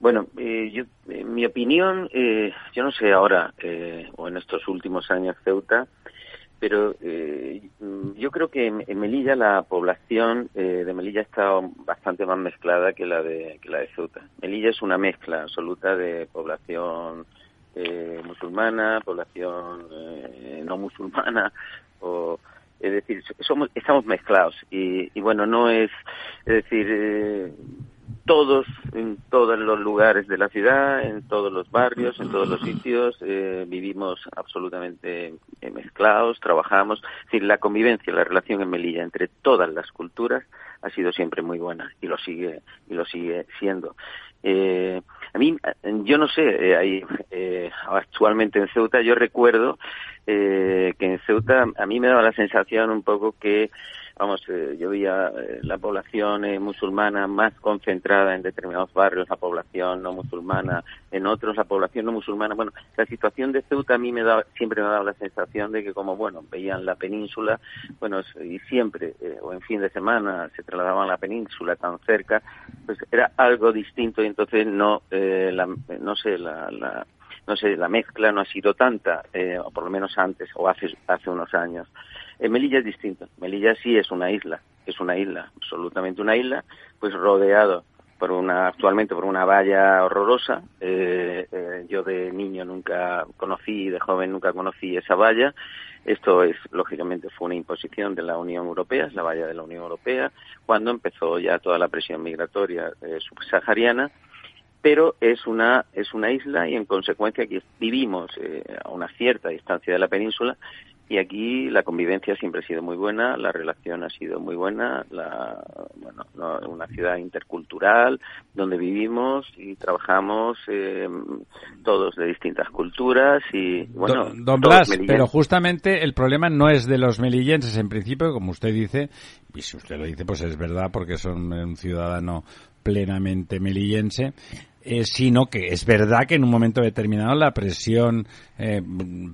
Bueno, eh, yo, en mi opinión, eh, yo no sé ahora eh, o en estos últimos años Ceuta, pero eh, yo creo que en, Melilla la población eh, de Melilla está bastante más mezclada que la de que la de Ceuta. Melilla es una mezcla absoluta de población eh, musulmana, población eh, no musulmana, <laughs> o es decir, somos estamos mezclados y, y bueno no es es decir eh, todos, en todos los lugares de la ciudad, en todos los barrios, en todos los sitios, eh, vivimos absolutamente eh, mezclados, trabajamos. Decir, la convivencia, la relación en Melilla entre todas las culturas ha sido siempre muy buena y lo sigue y lo sigue siendo. Eh, a mí, yo no sé, eh, ahí, eh, actualmente en Ceuta, yo recuerdo eh, que en Ceuta a mí me daba la sensación un poco que vamos, eh, yo veía eh, la población eh, musulmana más concentrada en determinados barrios, la población no musulmana en otros, la población no musulmana. Bueno, la situación de Ceuta a mí me da, siempre me ha dado la sensación de que como, bueno, veían la península, bueno, y siempre, o en fin de semana, se trasladaban a la península tan cerca, pues era algo distinto y entonces no, la, no sé, la, la no sé, la mezcla no ha sido tanta, o por lo menos antes, o hace, hace unos años. En Melilla es distinto. Melilla sí es una isla, es una isla, absolutamente una isla, pues rodeado por una actualmente por una valla horrorosa. Eh, eh, yo de niño nunca conocí, de joven nunca conocí esa valla. Esto es lógicamente fue una imposición de la Unión Europea, es la valla de la Unión Europea, cuando empezó ya toda la presión migratoria eh, subsahariana. Pero es una es una isla y en consecuencia aquí vivimos eh, a una cierta distancia de la península y aquí la convivencia siempre ha sido muy buena, la relación ha sido muy buena, la, bueno, una ciudad intercultural donde vivimos y trabajamos eh, todos de distintas culturas y bueno. Don, Blas, pero justamente el problema no es de los melillenses en principio, como usted dice, y si usted lo dice, pues es verdad porque son un ciudadano plenamente melillense, eh, sino que es verdad que en un momento determinado la presión eh,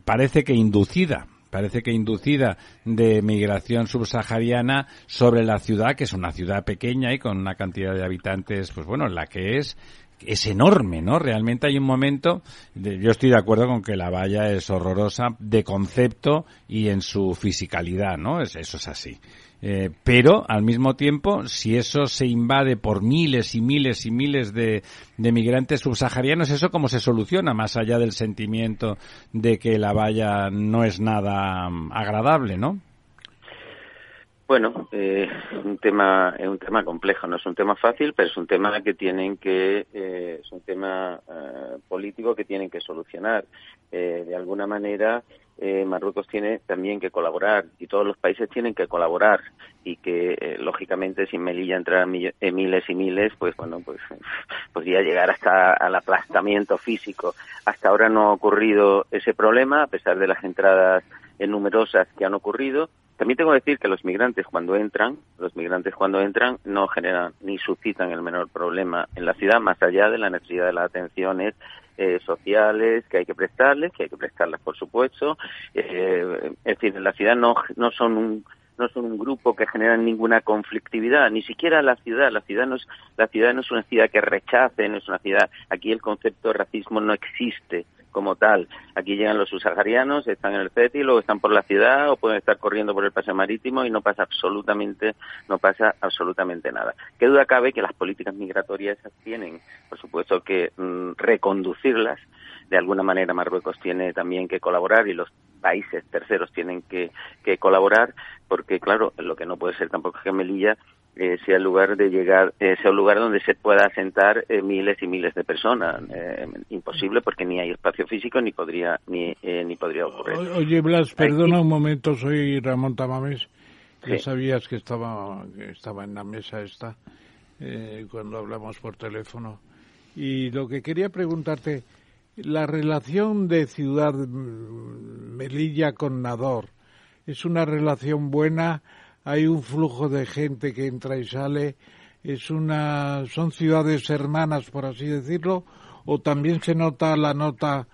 parece que inducida parece que inducida de migración subsahariana sobre la ciudad, que es una ciudad pequeña y con una cantidad de habitantes, pues bueno, la que es, es enorme, ¿no? Realmente hay un momento, yo estoy de acuerdo con que la valla es horrorosa de concepto y en su fisicalidad, ¿no? eso es así. Eh, pero al mismo tiempo, si eso se invade por miles y miles y miles de, de migrantes subsaharianos, ¿eso cómo se soluciona? Más allá del sentimiento de que la valla no es nada mm, agradable, ¿no? Bueno, eh, un tema es un tema complejo, no es un tema fácil, pero es un tema que tienen que eh, es un tema eh, político que tienen que solucionar. Eh, de alguna manera, eh, Marruecos tiene también que colaborar y todos los países tienen que colaborar y que lógicamente sin Melilla entrar eh, miles y miles pues bueno pues <laughs> podría llegar hasta al aplastamiento físico hasta ahora no ha ocurrido ese problema a pesar de las entradas numerosas que han ocurrido también tengo que decir que los migrantes cuando entran, los migrantes cuando entran no generan ni suscitan el menor problema en la ciudad, más allá de la necesidad de las atenciones eh, sociales que hay que prestarles, que hay que prestarlas por supuesto. Eh, es decir, en la ciudad no, no son un no son un grupo que generan ninguna conflictividad, ni siquiera la ciudad. La ciudad no es, la ciudad no es una ciudad que rechace, no es una ciudad. Aquí el concepto de racismo no existe como tal. Aquí llegan los subsaharianos, están en el CETI, luego están por la ciudad o pueden estar corriendo por el paseo marítimo y no pasa absolutamente, no pasa absolutamente nada. Qué duda cabe que las políticas migratorias tienen, por supuesto, que mm, reconducirlas. De alguna manera Marruecos tiene también que colaborar y los países terceros tienen que, que colaborar porque, claro, lo que no puede ser tampoco es que Melilla eh, sea el lugar de llegar, eh, sea un lugar donde se pueda asentar eh, miles y miles de personas. imposible porque ni hay espacio físico ni podría ni, ni podría ocurrir. Oye, Blas, perdona un momento, soy Ramón Tamames. Ya sabías que estaba, que estaba en la mesa esta cuando hablamos por teléfono. Y lo que quería preguntarte, la relación de Ciudad Melilla con Nador, ¿es una relación buena? hay un flujo de gente que entra y sale, es una, son ciudades hermanas, por así decirlo, o también se nota la nota,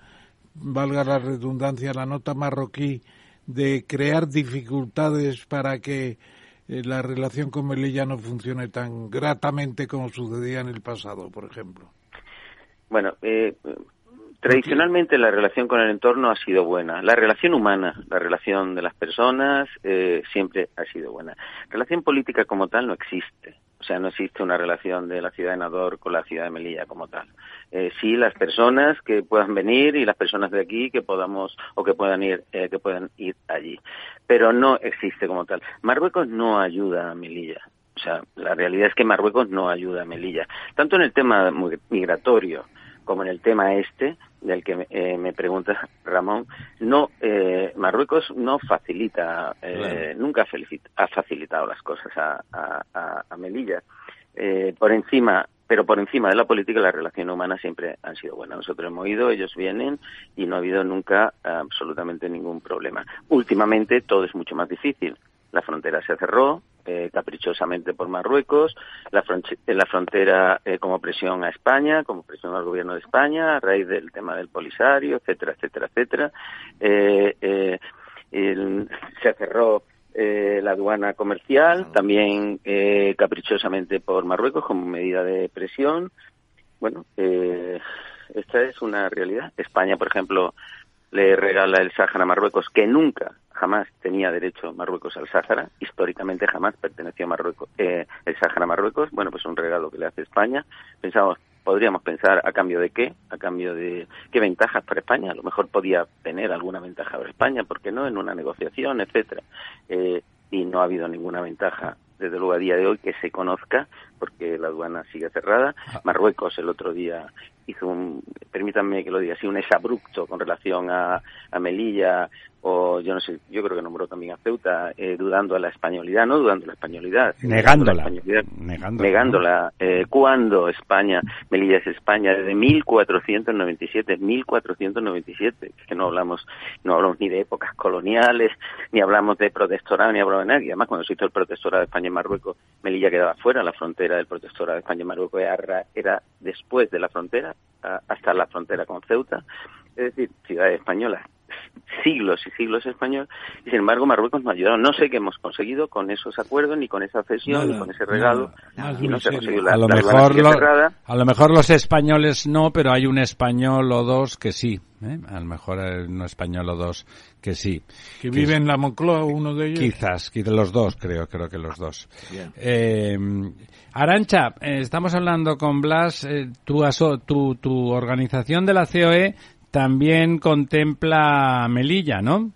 valga la redundancia, la nota marroquí de crear dificultades para que eh, la relación con Melilla no funcione tan gratamente como sucedía en el pasado, por ejemplo. Bueno, eh, Tradicionalmente la relación con el entorno ha sido buena. La relación humana, la relación de las personas, eh, siempre ha sido buena. Relación política como tal no existe. O sea, no existe una relación de la ciudad de Nador con la ciudad de Melilla como tal. Eh, sí, las personas que puedan venir y las personas de aquí que podamos o que puedan ir, eh, que puedan ir allí. Pero no existe como tal. Marruecos no ayuda a Melilla. O sea, la realidad es que Marruecos no ayuda a Melilla. Tanto en el tema migratorio, como en el tema este del que eh, me pregunta Ramón, no eh, Marruecos no facilita, eh, nunca ha facilitado las cosas a, a, a Melilla. por encima, pero por encima de la política, la relación humana siempre han sido buenas. Nosotros hemos ido, ellos vienen y no ha habido nunca absolutamente ningún problema. Últimamente todo es mucho más difícil. La frontera se cerró, eh, caprichosamente por Marruecos, la, la frontera eh, como presión a España, como presión al gobierno de España, a raíz del tema del Polisario, etcétera, etcétera, etcétera. Eh, se cerró la aduana comercial, también caprichosamente por Marruecos como medida de presión. Bueno, esta es una realidad. España, por ejemplo, le regala el Sáhara a Marruecos, que nunca, jamás tenía derecho Marruecos al Sáhara, históricamente jamás perteneció a Marruecos, eh, el Sáhara a Marruecos, bueno, pues un regalo que le hace España. Pensamos, podríamos pensar a cambio de qué, a cambio de qué ventajas para España, a lo mejor podía tener alguna ventaja para España, ¿por qué no? En una negociación, etcétera. Eh, y no ha habido ninguna ventaja desde luego a día de hoy que se conozca porque la aduana sigue cerrada. Ah. Marruecos el otro día hizo un, permítanme que lo diga así, un exabrupto con relación a, a Melilla o yo no sé, yo creo que nombró también a Ceuta, eh, dudando de la españolidad, no dudando de la españolidad, negándola, negándola, negándola. Eh, cuando España, Melilla es España desde 1497, 1497, que no hablamos, no hablamos ni de épocas coloniales, ni hablamos de protectorado, ni hablamos de nadie. Además, cuando se hizo el protectorado de España y Marruecos, Melilla quedaba fuera, la frontera del protectorado de España y Marruecos era, era después de la frontera, hasta la frontera con Ceuta, es decir, ciudades españolas siglos y siglos español y sin embargo Marruecos nos ha ayudado. No sé qué hemos conseguido con esos acuerdos, ni con esa cesión, ni con ese regalo. y no se ha conseguido la, a, lo mejor a lo mejor los españoles no, pero hay un español o dos que sí. ¿eh? A lo mejor hay un español o dos que sí. Que, vive en la Moncloa, uno de ellos. Quizás, quizás los dos, creo, creo que los dos. Eh, Arancha, eh, estamos hablando con Blas, eh, tu, tu, tu organización de la COE también contempla Melilla, ¿no?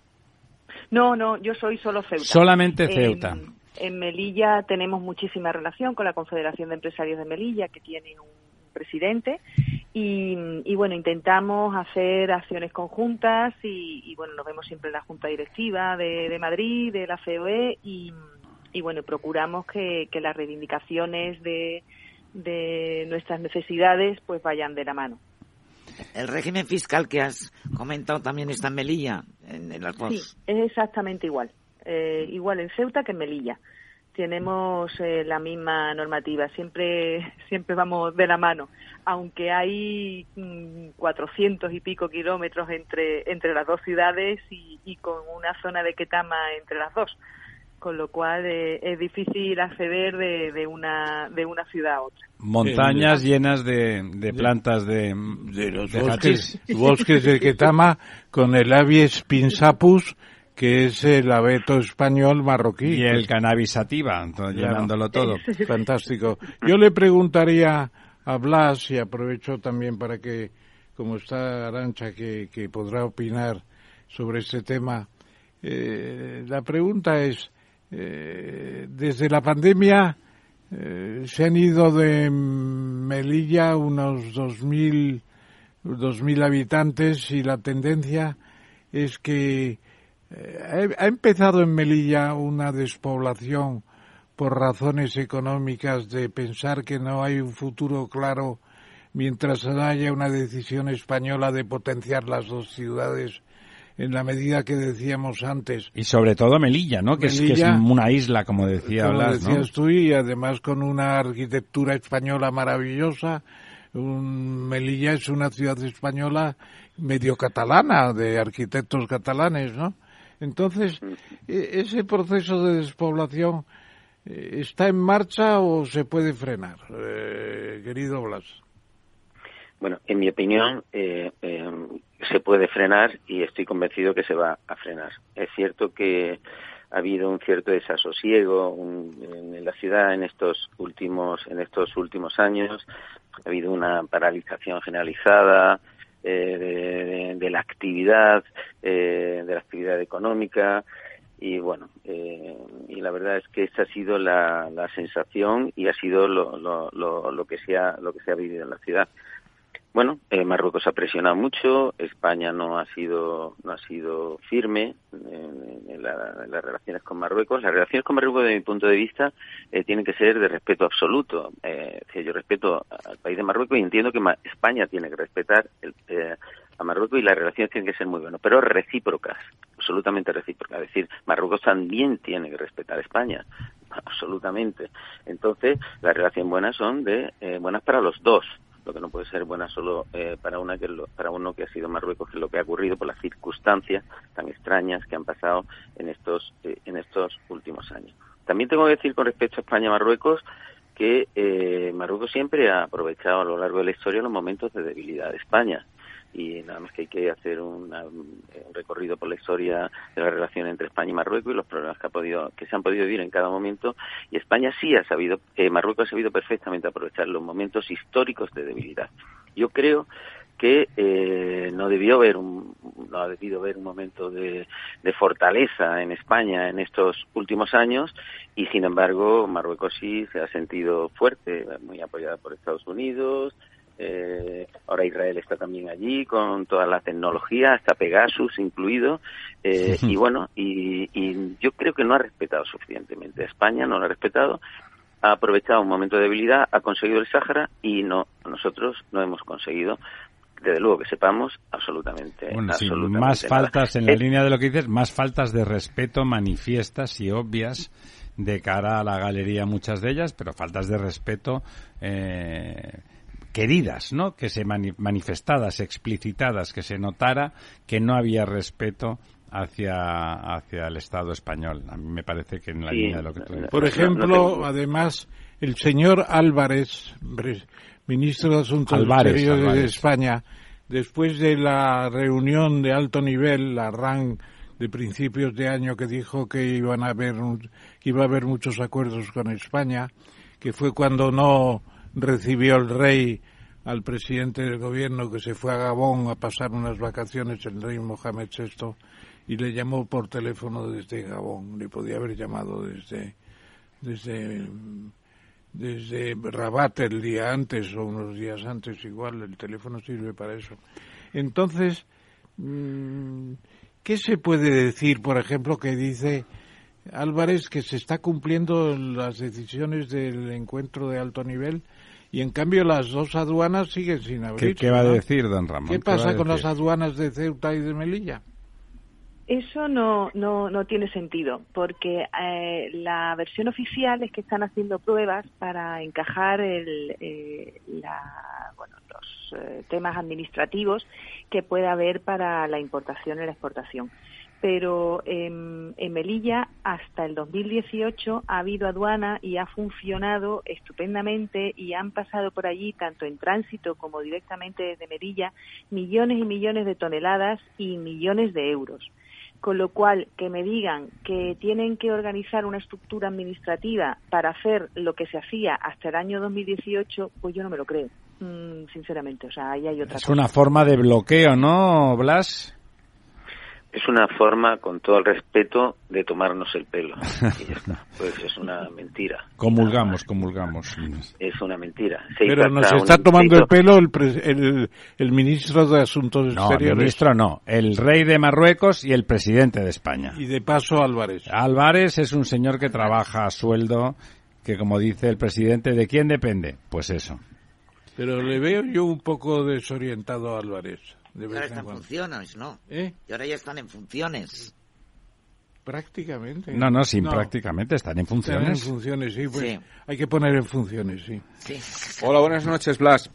No, no, yo soy solo Ceuta. Solamente Ceuta. En, Melilla tenemos muchísima relación con la Confederación de Empresarios de Melilla, que tiene un presidente y, bueno, intentamos hacer acciones conjuntas y, bueno, nos vemos siempre en la Junta Directiva de, Madrid, de la COE y, bueno, procuramos que, las reivindicaciones de, nuestras necesidades pues vayan de la mano. El régimen fiscal que has comentado también está en Melilla, en, el Sí, es exactamente igual. Eh, igual en Ceuta que en Melilla. Tenemos eh, la misma normativa, siempre, <laughs> siempre vamos de la mano, aunque hay mm, cuatrocientos y pico kilómetros entre, entre las dos ciudades y, con una zona de Ketama entre las dos, con lo cual eh, es difícil acceder de, de, una, de una ciudad a otra. Montañas llenas de, de, plantas de, de los bosques, bosques de Ketama con el Avies pinsapus que es el abeto español marroquí. Y el cannabis sativa, llenándolo todo. <laughs> Fantástico. Yo le preguntaría a Blas, y aprovecho también para que, como está Arancha, que, podrá opinar sobre este tema, eh, la pregunta es, eh, desde la pandemia eh, se han ido de Melilla unos 2.000 mil habitantes y la tendencia es que eh, ha empezado en Melilla una despoblación por razones económicas de pensar que no hay un futuro claro mientras no haya una decisión española de potenciar las dos ciudades en la medida que decíamos antes. Y sobre todo Melilla, ¿no? Que, es, una isla, como decía como decías tú, y además con una arquitectura española maravillosa. Melilla es una ciudad española medio catalana, de arquitectos catalanes, ¿no? Entonces, e, ¿ese proceso de despoblación eh, está en marcha o se puede frenar, eh, querido Blas? Bueno, en mi opinión, eh, se puede frenar y estoy convencido que se va a frenar. Es cierto que ha habido un cierto desasosiego en la ciudad en estos últimos en estos últimos años ha habido una paralización generalizada eh, de, la actividad, eh, de la actividad económica y bueno, eh, y la verdad es que esa ha sido la, la sensación y ha sido lo, lo, lo, lo, que se ha, lo que se ha vivido en la ciudad. Bueno, eh, Marruecos ha presionado mucho, España no ha sido no ha sido firme en, las relaciones con Marruecos. Las relaciones con Marruecos, desde mi punto de vista, eh, tienen que ser de respeto absoluto. Eh, yo respeto al país de Marruecos y entiendo que España tiene que respetar eh, a Marruecos y las relaciones tienen que ser muy buenas, pero recíprocas, absolutamente recíprocas. Es decir, Marruecos también tiene que respetar a España, absolutamente. Entonces, las relaciones buenas son de buenas para los dos lo que no puede ser buena solo eh, para una que para uno que ha sido Marruecos que lo que ha ocurrido por las circunstancias tan extrañas que han pasado en estos eh, en estos últimos años. También tengo que decir con respecto a España Marruecos que eh, Marruecos siempre ha aprovechado a lo largo de la historia los momentos de debilidad de España y nada más que hay que hacer un recorrido por la historia de la relación entre España y Marruecos y los problemas que, ha podido, que se han podido vivir en cada momento. Y España sí ha sabido, eh, Marruecos ha sabido perfectamente aprovechar los momentos históricos de debilidad. Yo creo que eh, no debió haber un, no ha debido haber un momento de, de, fortaleza en España en estos últimos años y sin embargo Marruecos sí se ha sentido fuerte, muy apoyada por Estados Unidos, eh, ahora Israel está también allí con toda la tecnología, hasta Pegasus incluido. Eh, y bueno, y, yo creo que no ha respetado suficientemente. España no lo ha respetado, ha aprovechado un momento de debilidad, ha conseguido el Sáhara y no nosotros no hemos conseguido desde luego que sepamos absolutamente, más faltas en la línea de lo que dices más faltas de respeto manifiestas y obvias de cara a la galería muchas de ellas pero faltas de respeto eh, queridas, ¿no? Que se manifestadas, explicitadas, que se notara que no había respeto hacia, hacia el Estado español. A mí me parece que en la línea de lo que tú dices. Por ejemplo, además, el señor Álvarez, ministro de Asuntos Exteriores de España, después de la reunión de alto nivel, la RAN de principios de año que dijo que iban a haber que iba a haber muchos acuerdos con España, que fue cuando no recibió el rey al presidente del gobierno que se fue a Gabón a pasar unas vacaciones, el rey Mohamed VI, y le llamó por teléfono desde Gabón. Le podía haber llamado desde, desde, desde Rabat el día antes o unos días antes igual, el teléfono sirve para eso. Entonces, mm, ¿qué se puede decir, por ejemplo, que dice Álvarez que se está cumpliendo las decisiones del encuentro de alto nivel y en cambio las dos aduanas siguen sin abrir. ¿Qué, va a decir, don Ramón? ¿Qué pasa con las aduanas de Ceuta y de Melilla? Eso no, no, no tiene sentido, porque eh, la versión oficial es que están haciendo pruebas para encajar el, eh, la, bueno, los eh, temas administrativos que pueda haber para la importación y la exportación pero en, Melilla hasta el 2018 ha habido aduana y ha funcionado estupendamente y han pasado por allí, tanto en tránsito como directamente desde Melilla, millones y millones de toneladas y millones de euros. Con lo cual, que me digan que tienen que organizar una estructura administrativa para hacer lo que se hacía hasta el año 2018, pues yo no me lo creo, mm, sinceramente. O sea, ahí hay otra Es una forma de bloqueo, ¿no, Blas? Es una forma, con todo el respeto, de tomarnos el pelo. <laughs> Pues es una mentira. Comulgamos, comulgamos. Es una mentira. Pero nos está tomando el pelo el, el, ministro de Asuntos no, Exteriores. el ministro no. El rey de Marruecos y el presidente de España. Y de paso Álvarez. Álvarez es un señor que trabaja a sueldo, que como dice el presidente, ¿de quién depende? Pues eso. Pero le veo yo un poco desorientado a Álvarez ahora están en funciones, ¿no? ¿Eh? Y ahora ya están en funciones. Prácticamente. No, no, sí, prácticamente están en funciones. Están en funciones, sí, pues hay que poner en funciones, sí. Hola, buenas noches, Blas.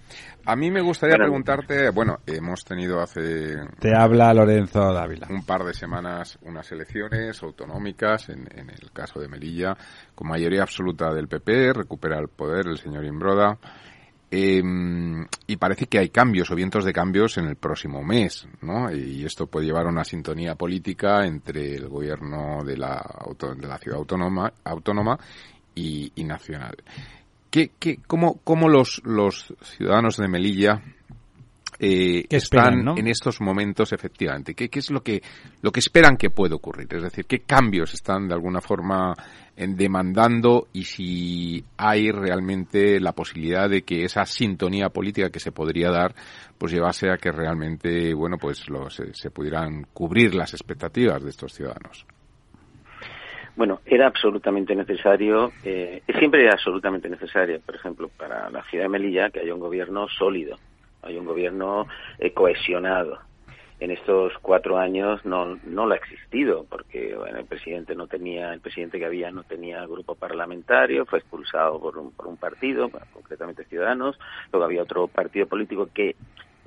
A mí me gustaría preguntarte, bueno, hemos tenido hace... Te habla Lorenzo Dávila. Un par de semanas unas elecciones autonómicas, en, en el caso de Melilla, con mayoría absoluta del PP, recupera el poder el señor Imbroda. Eh, y parece que hay cambios o vientos de cambios en el próximo mes, ¿no? Y esto puede llevar a una sintonía política entre el gobierno de la, de la ciudad autónoma, autónoma y, y nacional. ¿Qué, qué, cómo, cómo los, los ciudadanos de Melilla eh, están en estos momentos efectivamente? ¿Qué, ¿Qué, es lo que, lo que esperan que puede ocurrir? Es decir, ¿qué cambios están de alguna forma demandando y si hay realmente la posibilidad de que esa sintonía política que se podría dar pues llevase a que realmente, bueno, pues se, pudieran cubrir las expectativas de estos ciudadanos? Bueno, era absolutamente necesario, eh, siempre era absolutamente necesario, por ejemplo, para la ciudad de Melilla, que haya un gobierno sólido, hay un gobierno eh, cohesionado. En estos cuatro años no, no lo ha existido, porque el presidente no tenía, el presidente que había no tenía grupo parlamentario, fue expulsado por un, por un partido, concretamente Ciudadanos, luego había otro partido político que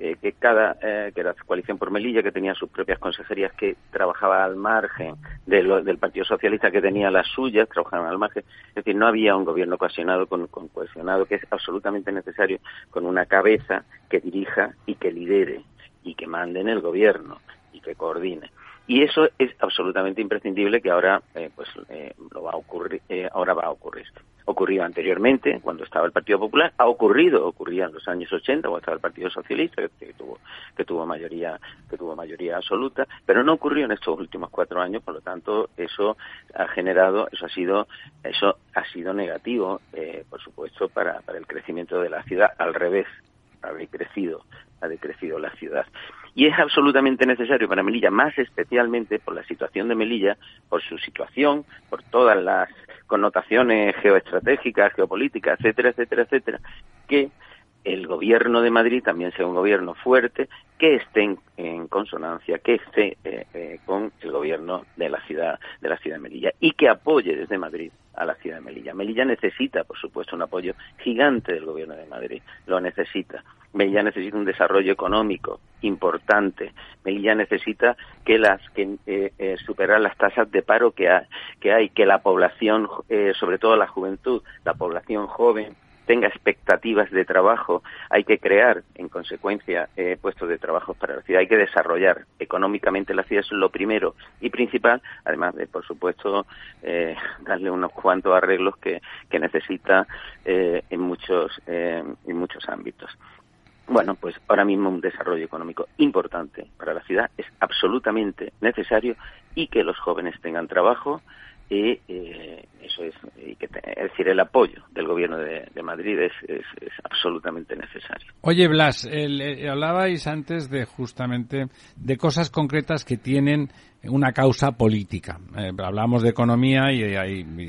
eh, que cada eh, que era coalición por Melilla que tenía sus propias consejerías que trabajaba al margen del Partido Socialista que tenía las suyas trabajaban al margen. Es decir no había un gobierno cohesionado con, con cohesionado que es absolutamente necesario con una cabeza que dirija y que lidere y que mande en el gobierno y que coordine. Y eso es absolutamente imprescindible que ahora eh, pues eh, lo va a ocurrir eh, ahora va a ocurrir. Ocurrió anteriormente cuando estaba el Partido Popular ha ocurrido ocurría en los años 80 cuando estaba el Partido Socialista que, tuvo que tuvo mayoría que tuvo mayoría absoluta pero no ocurrió en estos últimos cuatro años por lo tanto eso ha generado eso ha sido eso ha sido negativo por supuesto para para el crecimiento de la ciudad al revés ha decrecido ha decrecido la ciudad. Y es absolutamente necesario para Melilla, más especialmente por la situación de Melilla, por su situación, por todas las connotaciones geoestratégicas, geopolíticas, etcétera, etcétera, etcétera, que el gobierno de Madrid también sea un gobierno fuerte, que esté en, consonancia, que esté eh, eh, con el gobierno de la ciudad de la ciudad de Melilla y que apoye desde Madrid a la ciudad de Melilla. Melilla necesita, por supuesto, un apoyo gigante del gobierno de Madrid, lo necesita. Melilla necesita un desarrollo económico importante. Melilla necesita que las que eh, superar las tasas de paro que hay, que hay, que la población, sobre todo la juventud, la población joven tenga expectativas de trabajo, hay que crear, en consecuencia, eh, puestos de trabajo para la ciudad, hay que desarrollar económicamente la ciudad, eso es lo primero y principal, además de, por supuesto, eh, darle unos cuantos arreglos que, que necesita eh, en, muchos, en muchos ámbitos. Bueno, pues ahora mismo un desarrollo económico importante para la ciudad. Es absolutamente necesario y que los jóvenes tengan trabajo y eh, eso es, y es decir, el apoyo del gobierno de, Madrid es, es, absolutamente necesario. Oye, Blas, hablabais antes de justamente de cosas concretas que tienen una causa política. Eh, hablamos de economía y,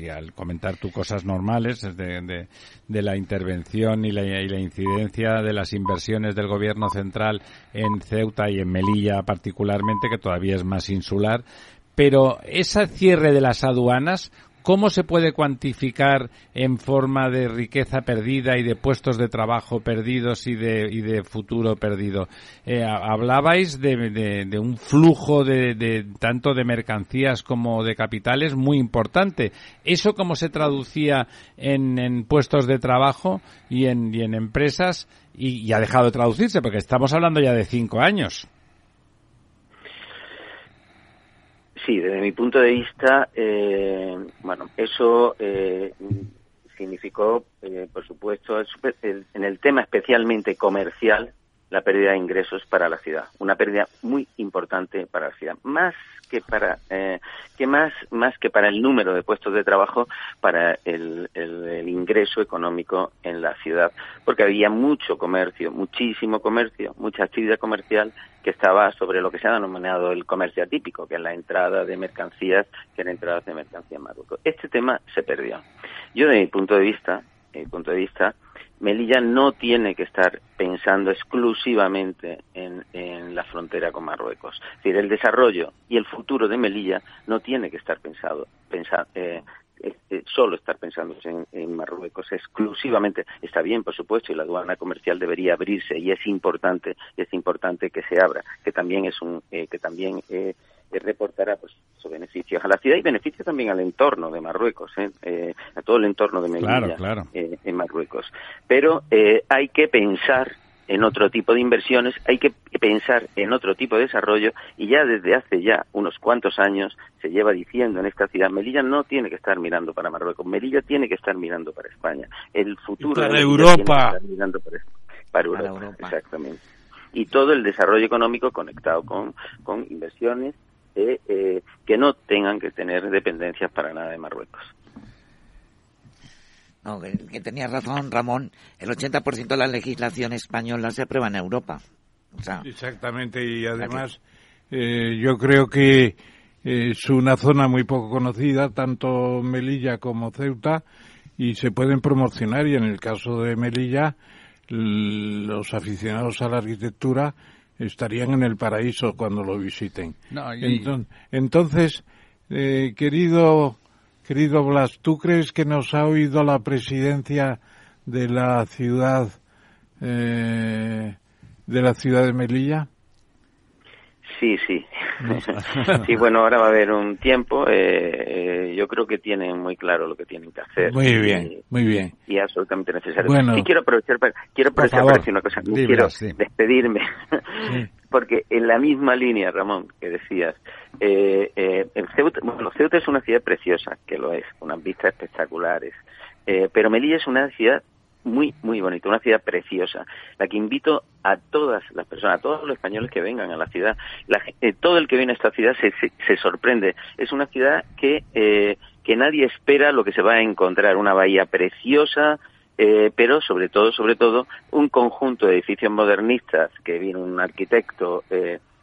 al comentar tú cosas normales de, de, la intervención y la, y la, incidencia de las inversiones del gobierno central en Ceuta y en Melilla particularmente, que todavía es más insular, pero ese cierre de las aduanas, ¿Cómo se puede cuantificar en forma de riqueza perdida y de puestos de trabajo perdidos y de, futuro perdido? Eh, hablabais de, un flujo de, tanto de mercancías como de capitales muy importante. ¿Eso cómo se traducía en, puestos de trabajo y en, en empresas? Y ha dejado de traducirse porque estamos hablando ya de cinco años. Sí, desde mi punto de vista, eh, bueno, eso eh, significó, eh, por supuesto, en el tema especialmente comercial, la pérdida de ingresos para la ciudad, una pérdida muy importante para la ciudad, más que para eh, que más más que para el número de puestos de trabajo para el, el, ingreso económico en la ciudad, porque había mucho comercio, muchísimo comercio, mucha actividad comercial que estaba sobre lo que se ha denominado el comercio atípico, que es la entrada de mercancías, que era entradas de mercancías en Marruecos. Este tema se perdió. Yo, de mi punto de vista, de mi punto de vista, Melilla no tiene que estar pensando exclusivamente en, la frontera con Marruecos. Es decir, el desarrollo y el futuro de Melilla no tiene que estar pensado, eh, eh, solo estar pensando en, Marruecos exclusivamente. Está bien, por supuesto, y la aduana comercial debería abrirse y es importante, es importante que se abra, que también es un, eh, que también reportará pues sus beneficios a la ciudad y beneficios también al entorno de Marruecos, ¿eh? eh a todo el entorno de Melilla eh, en Marruecos. Pero eh, hay que pensar en otro tipo de inversiones, hay que pensar en otro tipo de desarrollo y ya desde hace ya unos cuantos años se lleva diciendo en esta ciudad, Melilla no tiene que estar mirando para Marruecos, Melilla tiene que estar mirando para España. El futuro para Europa. mirando para, Europa, exactamente. Y todo el desarrollo económico conectado con, con inversiones eh, que no tengan que tener dependencias para nada de Marruecos. No, que, tenía razón Ramón, el 80% de la legislación española se aprueba en Europa. Exactamente, y además eh, yo creo que eh, es una zona muy poco conocida, tanto Melilla como Ceuta, y se pueden promocionar, y en el caso de Melilla, los aficionados a la arquitectura estarían en el paraíso cuando lo visiten. Entonces, eh, querido, querido Blas, ¿tú crees que nos ha oído la presidencia de la ciudad eh, de la ciudad de Melilla? Sí, sí. <laughs> sí, bueno, ahora va a haber un tiempo. Eh, eh, yo creo que tienen muy claro lo que tienen que hacer. Muy bien, muy bien. Y absolutamente necesario. Bueno, y quiero aprovechar para, quiero aprovechar para decir una cosa. quiero despedirme. <laughs> Porque en la misma línea, Ramón, que decías, eh, eh, Ceuta, bueno, Ceuta es una ciudad preciosa, que lo es, unas vistas espectaculares. Eh, pero Melilla es una ciudad muy, muy bonita, una ciudad preciosa, la que invito a todas las personas, a todos los españoles que vengan a la ciudad. Eh, todo el que viene a esta ciudad se, se, sorprende. Es una ciudad que, eh, que nadie espera lo que se va a encontrar, una bahía preciosa, eh, pero sobre todo, sobre todo, un conjunto de edificios modernistas que viene un arquitecto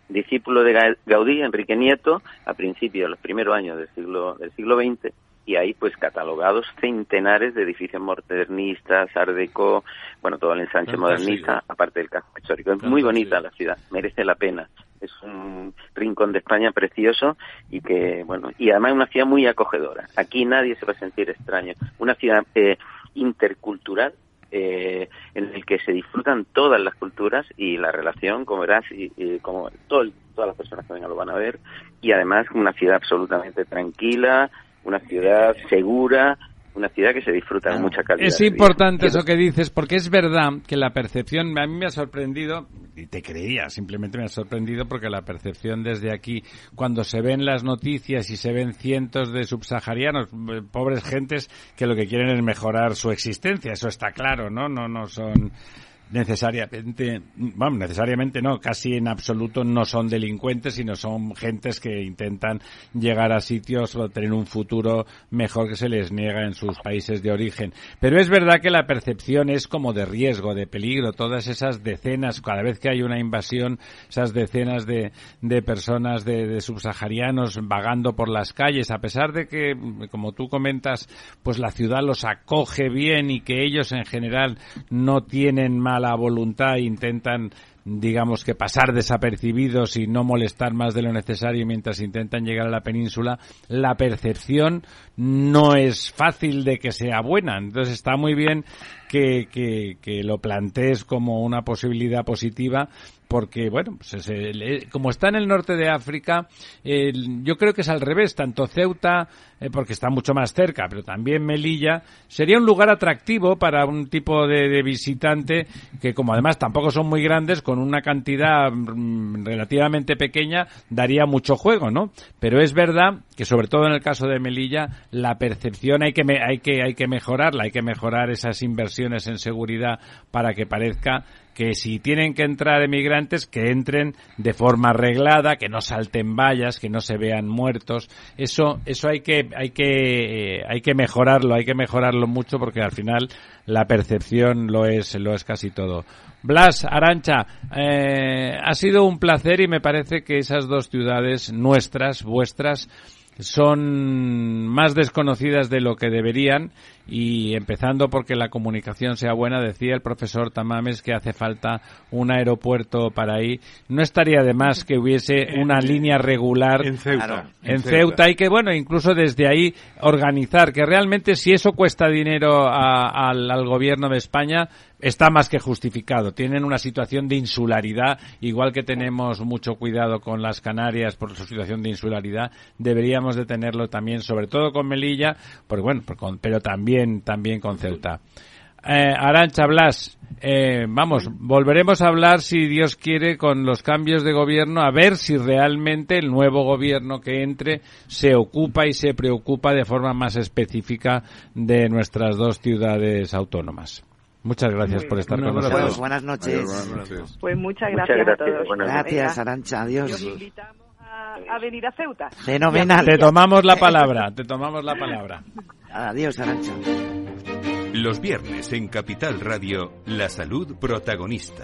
discípulo de Gaudí, Enrique Nieto, a principios los primeros años del siglo, del siglo XX, y hay pues catalogados centenares de edificios modernistas, art deco, bueno, todo el ensanche modernista, aparte del casco histórico. Es muy bonita la ciudad, merece la pena. Es un rincón de España precioso y que, bueno, y además una ciudad muy acogedora. Aquí nadie se va a sentir extraño. Una ciudad eh, intercultural eh, en el que se disfrutan todas las culturas y la relación, como verás, y, como todo, todas las personas que vengan lo van a ver, y además una ciudad absolutamente tranquila, una ciudad segura, una ciudad que se disfruta con mucha calidad. Es importante eso que dices, porque es verdad que la percepción, a mí me ha sorprendido, y te creía, simplemente me ha sorprendido porque la percepción desde aquí, cuando se ven las noticias y se ven cientos de subsaharianos, eh, pobres gentes, que lo que quieren es mejorar su existencia, eso está claro, ¿no? No, no son necesariamente, vamos, necesariamente no, casi en absoluto no son delincuentes, sino son gentes que intentan llegar a sitios o tener un futuro mejor que se les niega en sus países de origen. Pero es verdad que la percepción es como de riesgo, de peligro, todas esas decenas, cada vez que hay una invasión, esas decenas de, de personas de, de subsaharianos vagando por las calles, a pesar de que, como tú comentas, pues la ciudad los acoge bien y que ellos en general no tienen mala voluntad intentan digamos que pasar desapercibidos y no molestar más de lo necesario mientras intentan llegar a la península, la percepción no es fácil de que sea buena. Entonces está muy bien que, que, que lo plantees como una posibilidad positiva porque, bueno, pues como está en el norte de África, yo creo que es al revés, tanto Ceuta, eh, porque está mucho más cerca, pero también Melilla, sería un lugar atractivo para un tipo de, visitante que, como además tampoco son muy grandes, con una cantidad mm, relativamente pequeña, daría mucho juego, ¿no? Pero es verdad que, sobre todo en el caso de Melilla, la percepción hay que, hay que, hay que mejorarla, hay que mejorar esas inversiones en seguridad para que parezca que si tienen que entrar emigrantes, que entren de forma arreglada, que no salten vallas, que no se vean muertos. Eso, eso hay que, hay que, eh, hay que mejorarlo, hay que mejorarlo mucho porque al final la percepción lo es, lo es casi todo. Blas, Arancha, eh, ha sido un placer y me parece que esas dos ciudades nuestras, vuestras, son más desconocidas de lo que deberían y empezando porque la comunicación sea buena, decía el profesor Tamames que hace falta un aeropuerto para ahí. No estaría de más que hubiese una línea regular en Ceuta, en, Ceuta. y que, bueno, incluso desde ahí organizar, que realmente si eso cuesta dinero al, al gobierno de España, está más que justificado. Tienen una situación de insularidad, igual que tenemos mucho cuidado con las Canarias por su situación de insularidad, deberíamos de tenerlo también, sobre todo con Melilla, porque bueno, pero también también con Ceuta. Eh, Arancha Blas, eh, vamos, volveremos a hablar si Dios quiere con los cambios de gobierno a ver si realmente el nuevo gobierno que entre se ocupa y se preocupa de forma más específica de nuestras dos ciudades autónomas. Muchas gracias por estar con nosotros. Pues buenas noches. Pues muchas gracias, a todos. Gracias, Arancha. Adiós. invitamos a, venir a Ceuta. Fenomenal. Te tomamos la palabra, te tomamos la palabra. Adiós, Arancha. Los viernes en Capital Radio, la salud protagonista.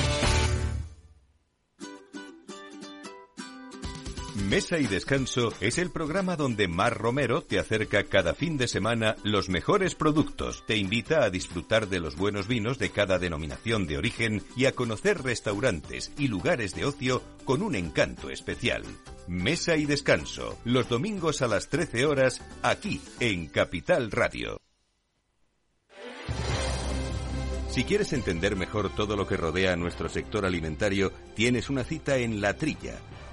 Mesa y Descanso es el programa donde Mar Romero te acerca cada fin de semana los mejores productos, te invita a disfrutar de los buenos vinos de cada denominación de origen y a conocer restaurantes y lugares de ocio con un encanto especial. Mesa y Descanso, los domingos a las 13 horas, aquí en Capital Radio. Si quieres entender mejor todo lo que rodea a nuestro sector alimentario, tienes una cita en La Trilla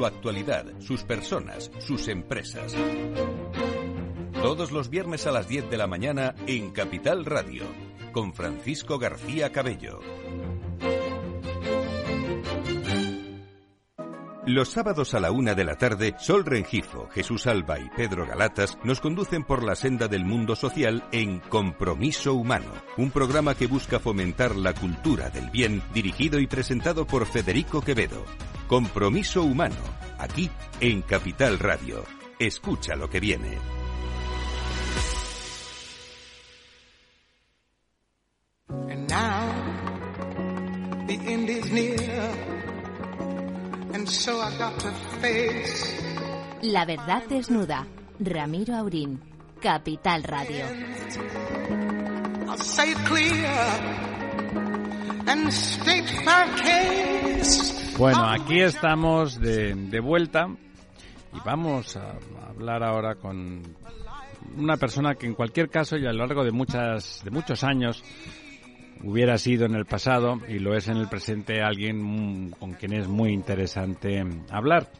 su actualidad, sus personas, sus empresas. Todos los viernes a las 10 de la mañana en Capital Radio, con Francisco García Cabello. Los sábados a la una de la tarde, Sol Rengifo, Jesús Alba y Pedro Galatas nos conducen por la senda del mundo social en Compromiso Humano, un programa que busca fomentar la cultura del bien, dirigido y presentado por Federico Quevedo. Compromiso Humano, aquí en Capital Radio. Escucha lo que viene. La verdad desnuda. Ramiro Aurín. Capital Radio. Bueno, aquí estamos de, de vuelta y vamos a hablar ahora con una persona que en cualquier caso y a lo largo de muchas de muchos años hubiera sido en el pasado y lo es en el presente alguien con quien es muy interesante hablar.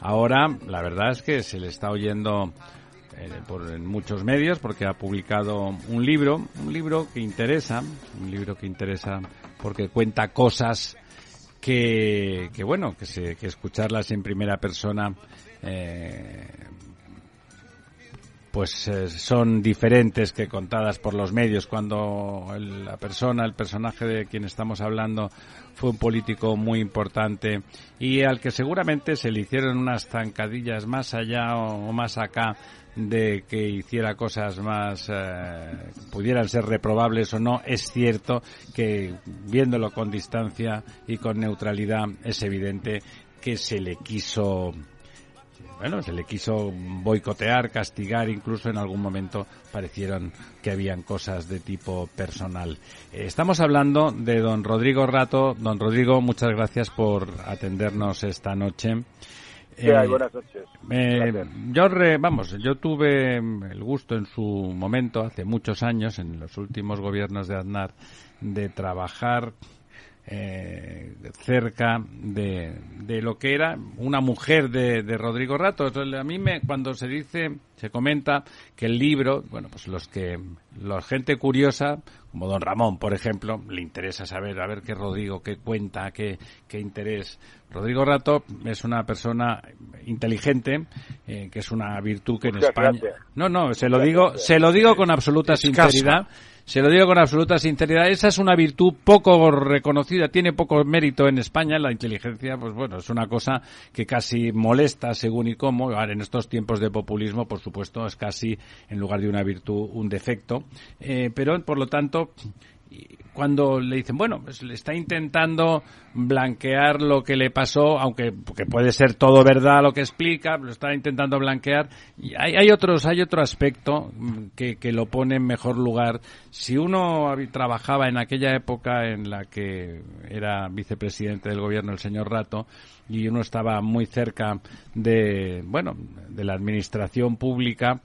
Ahora, la verdad es que se le está oyendo eh, por en muchos medios porque ha publicado un libro, un libro que interesa, un libro que interesa porque cuenta cosas que, bueno, que, se, escucharlas en primera persona eh, pues eh, son diferentes que contadas por los medios. Cuando la persona, el personaje de quien estamos hablando fue un político muy importante y al que seguramente se le hicieron unas zancadillas más allá o, más acá de que hiciera cosas más eh, pudieran ser reprobables o no es cierto que viéndolo con distancia y con neutralidad es evidente que se le quiso bueno, se le quiso boicotear, castigar, incluso en algún momento parecieron que habían cosas de tipo personal. Estamos hablando de don Rodrigo Rato. Don Rodrigo, muchas gracias por atendernos esta noche. Eh, buenas noches. yo, vamos, yo tuve el gusto en su momento, hace muchos años, en los últimos gobiernos de Aznar, de trabajar eh, cerca de, de, lo que era una mujer de, de Rodrigo Rato. a mí me, cuando se dice, se comenta que el libro, bueno, pues los que, la gente curiosa, como don Ramón, por ejemplo, le interesa saber, a ver qué Rodrigo, qué cuenta, qué, qué interés. Rodrigo Rato es una persona inteligente, eh, que es una virtud que en España. No, no, se lo digo, se lo digo con absoluta sinceridad. Se lo digo con absoluta sinceridad. Esa es una virtud poco reconocida, tiene poco mérito en España. La inteligencia, pues bueno, es una cosa que casi molesta según y cómo. Ahora, en estos tiempos de populismo, por supuesto, es casi, en lugar de una virtud, un defecto. Eh, pero, por lo tanto, cuando le dicen, bueno, pues le está intentando blanquear lo que le pasó, aunque puede ser todo verdad lo que explica, lo está intentando blanquear. Y hay, hay otros, hay otro aspecto que, que lo pone en mejor lugar. Si uno trabajaba en aquella época en la que era vicepresidente del gobierno el señor Rato, y uno estaba muy cerca de, bueno, de la administración pública,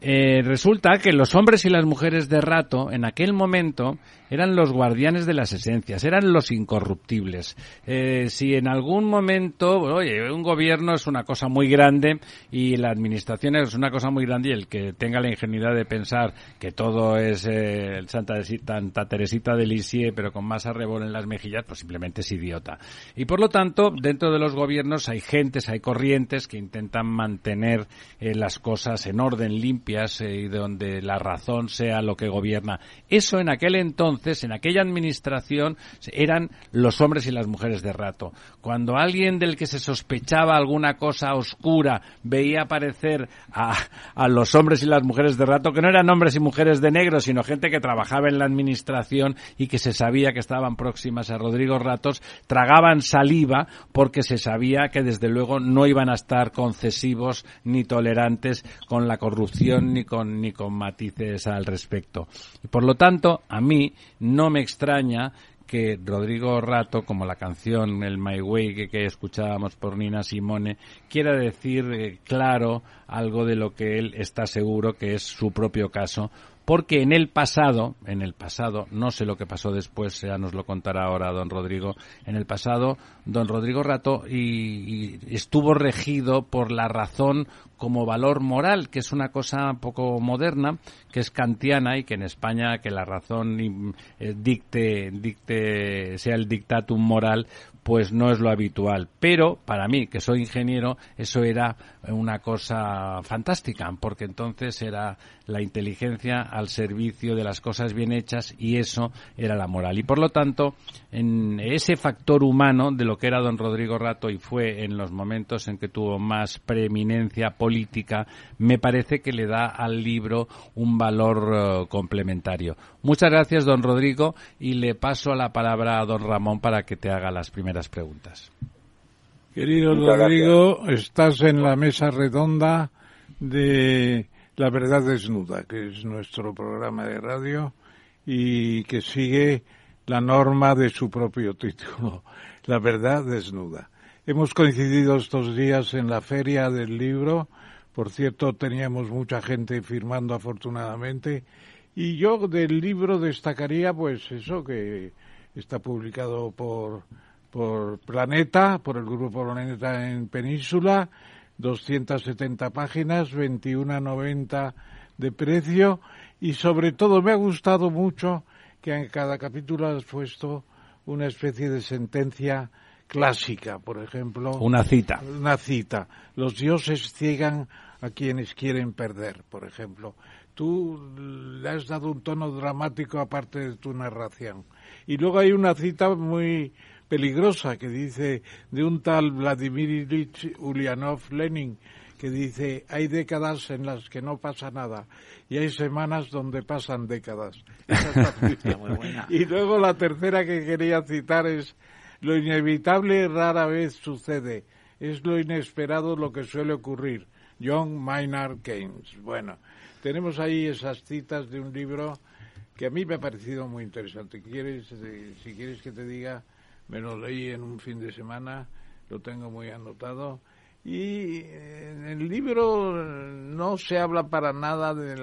eh, resulta que los hombres y las mujeres de rato en aquel momento eran los guardianes de las esencias, eran los incorruptibles. Eh, si en algún momento, oye, un gobierno es una cosa muy grande y la administración es una cosa muy grande y el que tenga la ingenuidad de pensar que todo es eh, Santa, Santa Teresita de Lisieux pero con más arrebol en las mejillas, pues simplemente es idiota. Y por lo tanto, dentro de los gobiernos hay gentes, hay corrientes que intentan mantener eh, las cosas en orden, limpias eh, y donde la razón sea lo que gobierna. Eso en aquel entonces en aquella administración, eran los hombres y las mujeres de rato. Cuando alguien del que se sospechaba alguna cosa oscura veía aparecer a, a los hombres y las mujeres de rato, que no eran hombres y mujeres de negro, sino gente que trabajaba en la administración y que se sabía que estaban próximas a Rodrigo Ratos, tragaban saliva porque se sabía que desde luego no iban a estar concesivos ni tolerantes con la corrupción ni con, ni con matices al respecto. Y por lo tanto, a mí no me extraña que Rodrigo Rato, como la canción El My Way que, escuchábamos por Nina Simone, quiera decir eh, claro algo de lo que él está seguro que es su propio caso, porque en el pasado, en el pasado, no sé lo que pasó después, ya nos lo contará ahora don Rodrigo, en el pasado, don Rodrigo Rato y, estuvo regido por la razón como valor moral, que es una cosa poco moderna, que es kantiana y que en España que la razón eh, dicte, dicte, sea el dictatum moral, pues no es lo habitual. Pero para mí, que soy ingeniero, eso era una cosa fantástica, porque entonces era la inteligencia al servicio de las cosas bien hechas y eso era la moral. Y por lo tanto, en ese factor humano de lo que era don Rodrigo Rato y fue en los momentos en que tuvo más preeminencia política, me parece que le da al libro un valor eh, complementario. Muchas gracias, don Rodrigo, y le paso la palabra a don Ramón para que te haga las primeras preguntas. Querido Rodrigo, estás en la mesa redonda de La Verdad Desnuda, que es nuestro programa de radio y que sigue la norma de su propio título, <laughs> La Verdad Desnuda. Hemos coincidido estos días en la feria del libro, por cierto teníamos mucha gente firmando afortunadamente. Y yo del libro destacaría, pues eso, que está publicado por, por Planeta, por el Grupo Planeta en Península, 270 páginas, 21,90 de precio y sobre todo me ha gustado mucho que en cada capítulo has puesto una especie de sentencia clásica, por ejemplo. Una cita. Una cita. Los dioses ciegan a quienes quieren perder, por ejemplo tú le has dado un tono dramático aparte de tu narración. Y luego hay una cita muy peligrosa que dice de un tal Vladimir Ilyich Ulyanov Lenin que dice hay décadas en las que no pasa nada y hay semanas donde pasan décadas. <laughs> y luego la tercera que quería citar es lo inevitable rara vez sucede es lo inesperado lo que suele ocurrir. John Maynard Keynes. Bueno, tenemos ahí esas citas de un libro que a mí me ha parecido muy interesante. ¿Quieres, eh, si quieres que te diga, me lo leí en un fin de semana, lo tengo muy anotado. Y en el libro no se habla para nada de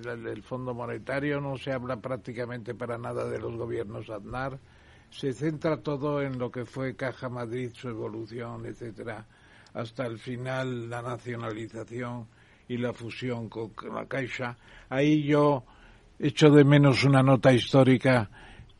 del Fondo Monetario, no se habla prácticamente para nada de los gobiernos Aznar. Se centra todo en lo que fue Caja Madrid, su evolución, etcétera, hasta el final la nacionalización y la fusión con la Caixa. Ahí yo echo de menos una nota histórica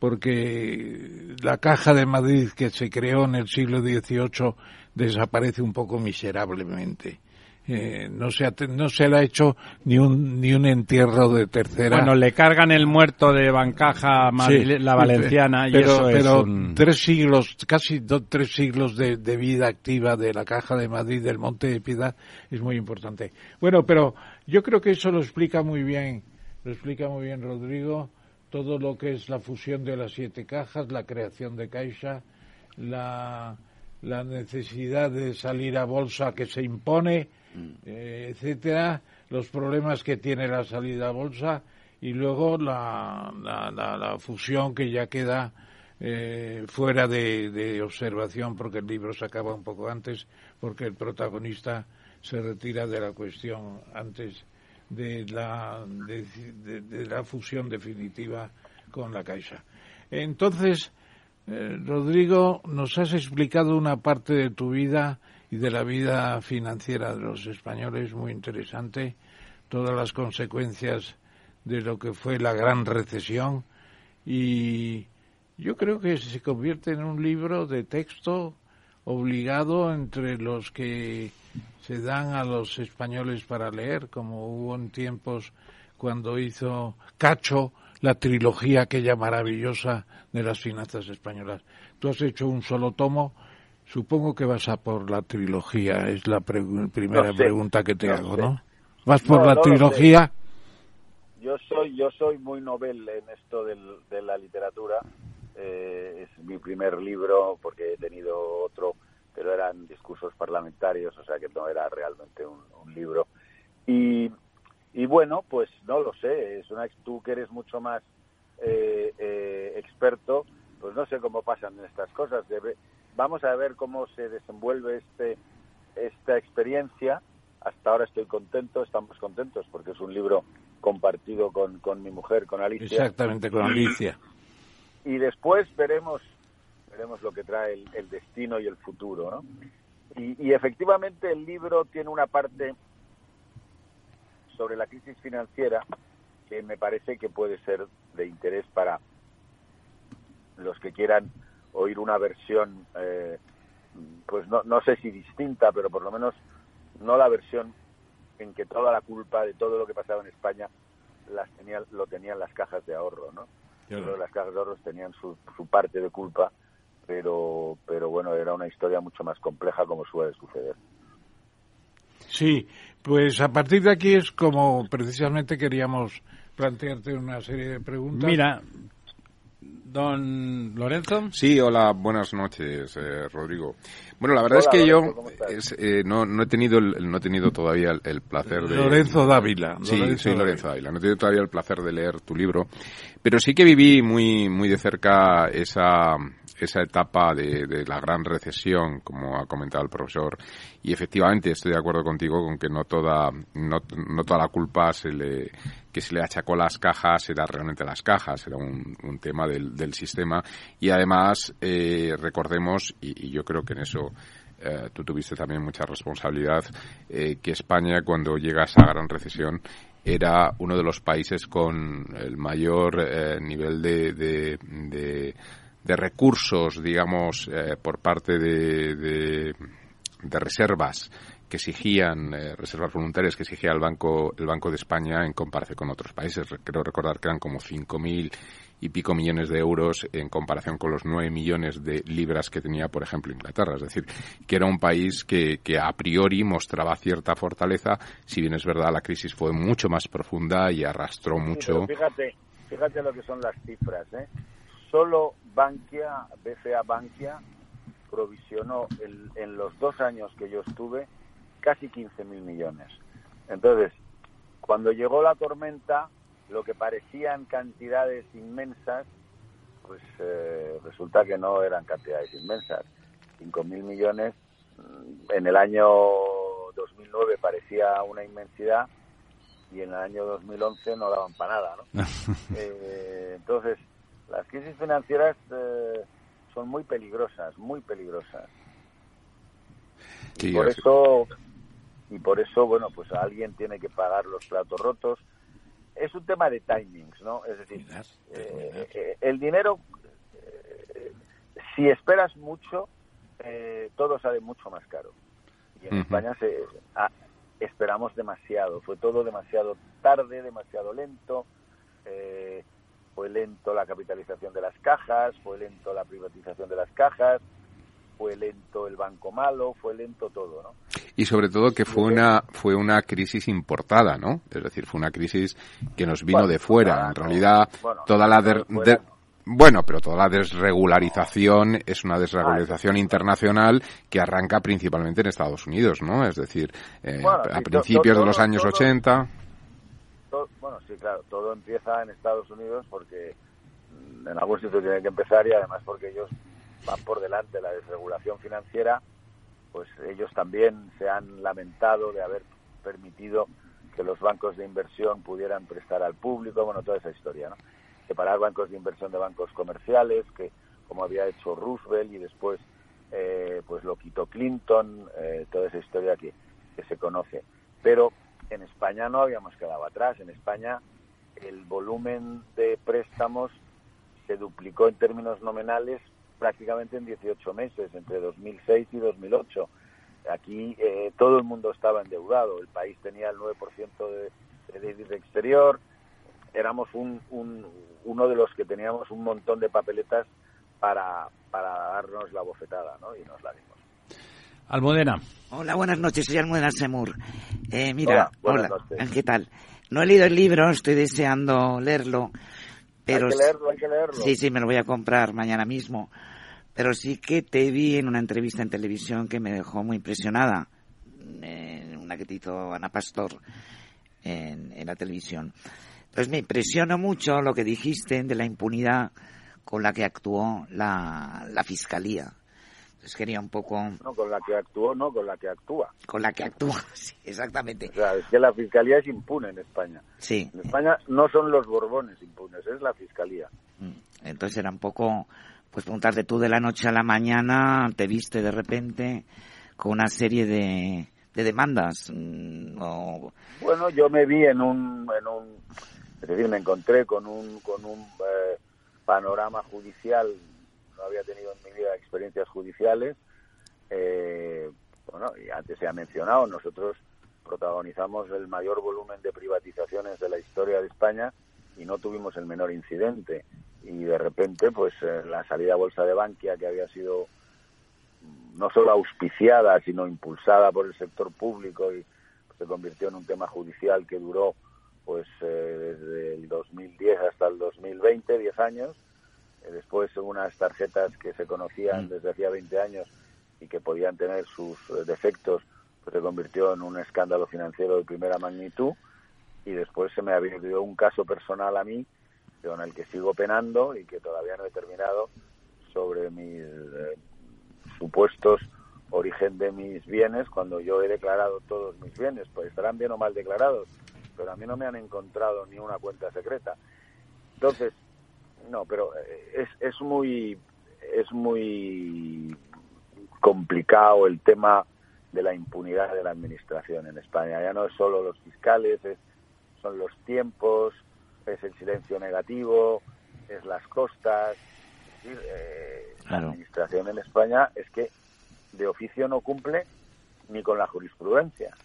porque la Caja de Madrid que se creó en el siglo XVIII desaparece un poco miserablemente. Eh, no se no se le ha hecho ni un ni un entierro de tercera. Bueno le cargan el muerto de Bancaja la valenciana y eso pero tres siglos casi dos, tres siglos de, de, vida activa de la caja de Madrid del Monte de Piedad es muy importante. Bueno pero yo creo que eso lo explica muy bien lo explica muy bien Rodrigo todo lo que es la fusión de las siete cajas la creación de Caixa la la necesidad de salir a bolsa que se impone, mm. eh, etcétera, los problemas que tiene la salida a bolsa y luego la, la, fusión que ya queda eh, fuera de, observación porque el libro se acaba un poco antes porque el protagonista se retira de la cuestión antes de la, de la fusión definitiva con la Caixa. Entonces, eh, Rodrigo, nos has explicado una parte de tu vida y de la vida financiera de los españoles muy interesante, todas las consecuencias de lo que fue la gran recesión y yo creo que se convierte en un libro de texto obligado entre los que se dan a los españoles para leer, como hubo en tiempos cuando hizo Cacho la trilogía aquella maravillosa de las finanzas españolas. Tú has hecho un solo tomo, supongo que vas a por la trilogía, es la primera pregunta que te hago, ¿no? ¿Vas por la trilogía? Yo soy, yo soy muy novel en esto de la literatura. Eh, es mi primer libro porque he tenido otro, pero eran discursos parlamentarios, o sea que no era realmente un, un libro. Y y bueno, pues no lo sé, es una, tú que eres mucho más eh, eh, experto, pues no sé cómo pasan estas cosas. Debe, vamos a ver cómo se desenvuelve este esta experiencia. Hasta ahora estoy contento, estamos contentos porque es un libro compartido con, con mi mujer, con Alicia. Exactamente, con Alicia. Y después veremos veremos lo que trae el, el destino y el futuro, ¿no? Y, y efectivamente el libro tiene una parte sobre la crisis financiera que me parece que puede ser de interés para los que quieran oír una versión, eh, pues no, no sé si distinta, pero por lo menos no la versión en que toda la culpa de todo lo que pasaba en España las tenía, lo tenían las cajas de ahorro, ¿no? Las cajas de ahorro tenían su, su parte de culpa, pero, pero bueno, era una historia mucho más compleja como suele suceder. Sí, pues a partir de aquí es como precisamente queríamos plantearte una serie de preguntas. Mira, don Lorenzo. Sí, hola, buenas noches, eh, Rodrigo. Bueno, la verdad es que yo eh, no, no, he tenido no he tenido todavía el, placer de Lorenzo Dávila. Sí, soy Lorenzo Dávila. No he tenido todavía el placer de leer tu libro, pero sí que viví muy muy de cerca esa esa etapa de, la gran recesión, como ha comentado el profesor, y efectivamente estoy de acuerdo contigo con que no toda, no, toda la culpa se le, que se le achacó las cajas era realmente las cajas, era un, tema del, sistema, y además eh, recordemos, y, yo creo que en eso eh, tú tuviste también mucha responsabilidad, eh, que España cuando llega esa gran recesión era uno de los países con el mayor nivel de, de recursos, digamos, eh, por parte de, de, reservas que exigían, eh, reservas voluntarias que exigía el Banco, el Banco de España en comparación con otros países. Creo recordar que eran como 5.000 y pico millones de euros en comparación con los 9 millones de libras que tenía, por ejemplo, Inglaterra. Es decir, que era un país que, que a priori mostraba cierta fortaleza, si bien es verdad la crisis fue mucho más profunda y arrastró mucho. fíjate, fíjate lo que son las cifras, ¿eh? Solo Bankia, BCA Bankia, provisionó en los dos años que yo estuve casi 15 mil millones. Entonces, cuando llegó la tormenta, lo que parecían cantidades inmensas, pues eh, resulta que no eran cantidades inmensas. 5 mil millones mm, en el año 2009 parecía una inmensidad y en el año 2011 no daban para nada. ¿no? <laughs> Eh, entonces, las crisis financieras eh, son muy peligrosas, muy peligrosas. y por eso y por eso, bueno, pues alguien tiene que pagar los platos rotos. Es un tema de timings, ¿no? Es decir, eh, eh, el dinero, eh, si esperas mucho, todo sale mucho más caro. Y en España se, ah, esperamos demasiado, fue todo demasiado tarde, demasiado lento. Fue lento la capitalización de las cajas, fue lento la privatización de las cajas, fue lento el banco malo, fue lento todo, ¿no? Y sobre todo que fue una fue una crisis importada, ¿no? Es decir, fue una crisis que nos vino de fuera. en realidad, toda la bueno, pero toda la desregularización es una desregularización internacional que arranca principalmente en Estados Unidos, ¿no? Es decir, eh, a principios de los años 80. Bueno, sí, claro, todo empieza en Estados Unidos porque en algún sitio tiene que empezar y además porque ellos van por delante la desregulación financiera, pues ellos también se han lamentado de haber permitido que los bancos de inversión pudieran prestar al público, bueno, toda esa historia, ¿no? Separar bancos de inversión de bancos comerciales, que como había hecho Roosevelt y después eh, pues lo quitó Clinton, eh, toda esa historia que, que se conoce. Pero en España no habíamos quedado atrás. En España el volumen de préstamos se duplicó en términos nominales prácticamente en 18 meses, entre 2006 y 2008. Aquí eh, todo el mundo estaba endeudado, el país tenía el 9% de, déficit exterior, éramos un, uno de los que teníamos un montón de papeletas para, para darnos la bofetada, ¿no? Y nos la dimos. Almudena. Hola, buenas noches, soy Almudena Semur. Eh, mira, hola, ¿qué tal? No he leído el libro, estoy deseando leerlo. Pero, hay que leerlo, hay que leerlo. Sí, sí, me lo voy a comprar mañana mismo pero sí que te vi en una entrevista en televisión que me dejó muy impresionada, en una que te hizo Ana Pastor en, la televisión. Entonces me impresionó mucho lo que dijiste de la impunidad con la que actuó la, la fiscalía. Quería un poco... No, con la que actuó, no, con la que actúa. Con la que actúa, <laughs> sí, exactamente. O sea, es que la fiscalía es impune en España. Sí. En España no son los borbones impunes, es la fiscalía. Mm. Entonces era un poco pues preguntarte tú de la noche a la mañana, te viste de repente con una serie de, de demandas. Mm, bueno, yo me vi en un, en un, es decir, me encontré con un, con un eh, panorama judicial. No había tenido en mi vida experiencias judiciales. Eh, bueno, y antes se ha mencionado, nosotros protagonizamos el mayor volumen de privatizaciones de la historia de España y no tuvimos el menor incidente y de repente pues eh, la salida a bolsa de Bankia que había sido no solo auspiciada sino impulsada por el sector público y se convirtió en un tema judicial que duró pues eh, desde el 2010 hasta el 2020 10 años después unas tarjetas que se conocían mm. desde hacía 20 años y que podían tener sus defectos pues se convirtió en un escándalo financiero de primera magnitud y después se me ha abierto un caso personal a mí con el que sigo penando y que todavía no he terminado sobre mis eh, supuestos origen de mis bienes cuando yo he declarado todos mis bienes, pues estarán bien o mal declarados, pero a mí no me han encontrado ni una cuenta secreta. Entonces, no, pero eh, es, es muy es muy complicado el tema de la impunidad de la administración en España. Ya no es solo los fiscales, es, son los tiempos, es el silencio negativo, es las costas. Eh, la administración en España es que de oficio no cumple ni con la jurisprudencia.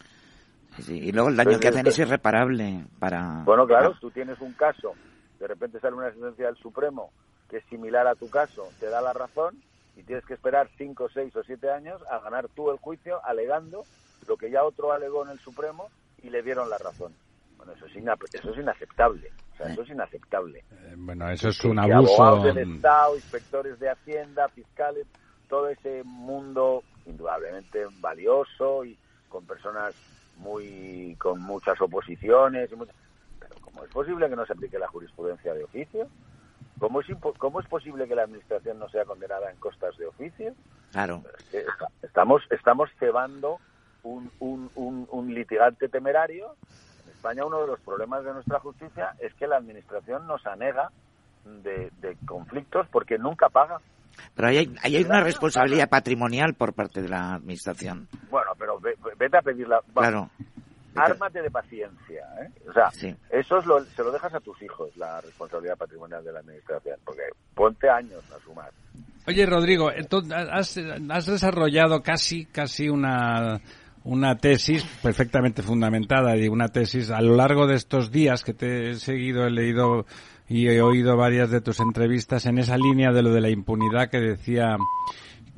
y luego el daño que hacen es irreparable para... Bueno, claro, tú tienes un caso, de repente sale una sentencia del Supremo que es similar a tu caso, te da la razón y tienes que esperar cinco, seis o siete años a ganar tú el juicio alegando lo que ya otro alegó en el Supremo y le dieron la razón. Bueno, eso es, eso es inaceptable eso es inaceptable. Eh, bueno, eso es un abuso. Abogados del Estado, inspectores de Hacienda, fiscales, todo ese mundo indudablemente valioso y con personas muy con muchas oposiciones y pero es posible que no se aplique la jurisprudencia de oficio cómo es cómo es posible que la administración no sea condenada en costas de oficio claro estamos estamos cebando un, un, un litigante temerario en España uno de los problemas de nuestra justicia es que la administración nos anega de, de conflictos porque nunca paga pero ahí hay, hay una responsabilidad patrimonial por parte de la administración. Bueno, pero vete a pedirla. Claro. Ármate de paciencia. ¿eh? O sea, eso es lo, se lo dejas a tus hijos, la responsabilidad patrimonial de la administración, porque ponte años a sumar. Oye, Rodrigo, has, has desarrollado casi, casi una una tesis perfectamente fundamentada y una tesis a lo largo de estos días que te he seguido, he leído y he oído varias de tus entrevistas en esa línea de lo de la impunidad que decía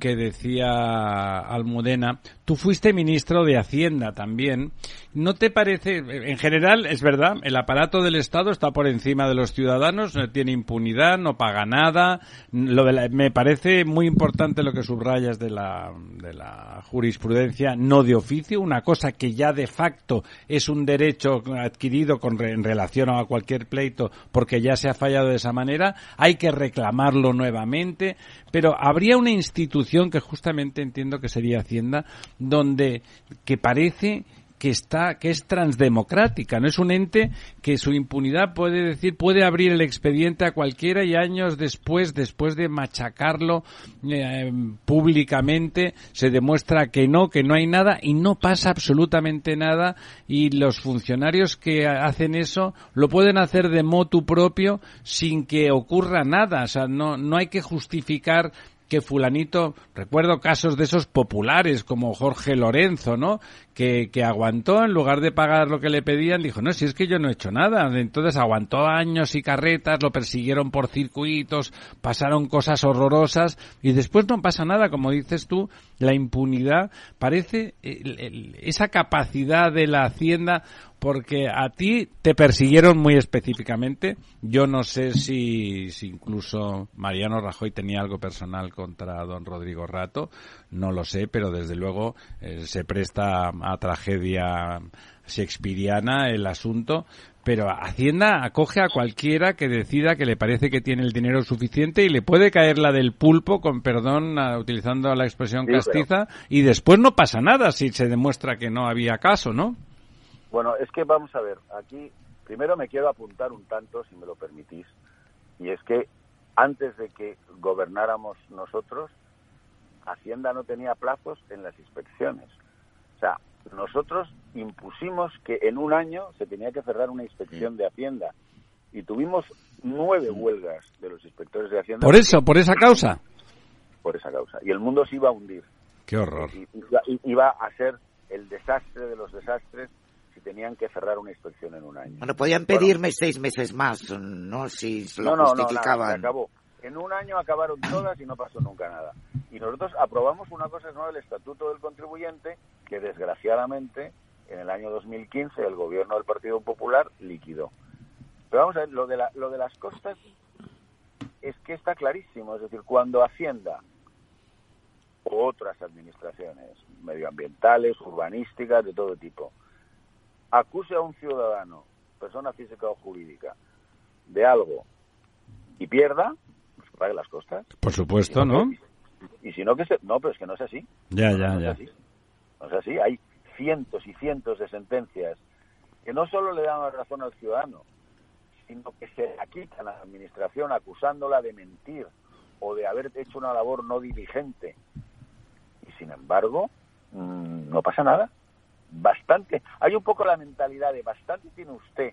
que decía Almudena. Tú fuiste ministro de Hacienda también. ¿No te parece, en general, es verdad, el aparato del Estado está por encima de los ciudadanos, no tiene impunidad, no paga nada? Lo me parece muy importante lo que subrayas de la, de la jurisprudencia no de oficio, una cosa que ya de facto es un derecho adquirido con, en relación a cualquier pleito porque ya se ha fallado de esa manera. Hay que reclamarlo nuevamente, pero habría una institución que justamente entiendo que sería Hacienda donde que parece que está que es transdemocrática no es un ente que su impunidad puede decir puede abrir el expediente a cualquiera y años después después de machacarlo eh, públicamente se demuestra que no que no hay nada y no pasa absolutamente nada y los funcionarios que hacen eso lo pueden hacer de motu propio sin que ocurra nada. O sea no no hay que justificar que fulanito, recuerdo casos de esos populares como Jorge Lorenzo, ¿no? Que, aguantó en lugar de pagar lo que le pedían, dijo, no, si es que yo no he hecho nada. Entonces aguantó años y carretas, lo persiguieron por circuitos, pasaron cosas horrorosas y después no pasa nada, como dices tú, la impunidad parece esa capacidad de la hacienda porque a ti te persiguieron muy específicamente. Yo no sé si, incluso Mariano Rajoy tenía algo personal contra don Rodrigo Rato, no lo sé, pero desde luego eh, se presta a tragedia shakespeariana el asunto. Pero Hacienda acoge a cualquiera que decida que le parece que tiene el dinero suficiente y le puede caer la del pulpo, con perdón, utilizando la expresión castiza, y después no pasa nada si se demuestra que no había caso, ¿no? Bueno, es que vamos a ver, aquí primero me quiero apuntar un tanto, si me lo permitís, y es que antes de que gobernáramos nosotros, Hacienda no tenía plazos en las inspecciones. O sea, nosotros impusimos que en un año se tenía que cerrar una inspección de Hacienda y tuvimos nueve huelgas de los inspectores de Hacienda. Por eso, por esa causa. Por esa causa. Y el mundo se iba a hundir. Qué horror. Y, iba a ser el desastre de los desastres tenían que cerrar una inspección en un año. Bueno, podían pedirme seis meses más, ¿no? Si lo no, justificaban. No, acabó. En un año acabaron todas y no pasó nunca nada. Y nosotros aprobamos una cosa nueva, el Estatuto del Contribuyente, que desgraciadamente en el año 2015 el gobierno del Partido Popular liquidó. Pero vamos a ver, lo de, la, lo de las costas es que está clarísimo. Es decir, cuando Hacienda o otras administraciones medioambientales, urbanísticas, de todo tipo, acuse a un ciudadano, persona física o jurídica, de algo y pierda, pague las costas. Por supuesto, ¿no? Y, si no, que se... No, pero es que no es así. Ya, ya, ya. No es así. Hay cientos y cientos de sentencias que no solo le dan la razón al ciudadano, sino que se la quitan a la administración acusándola de mentir o de haber hecho una labor no diligente. Y sin embargo, mm, no pasa nada bastante, hay un poco la mentalidad de bastante tiene usted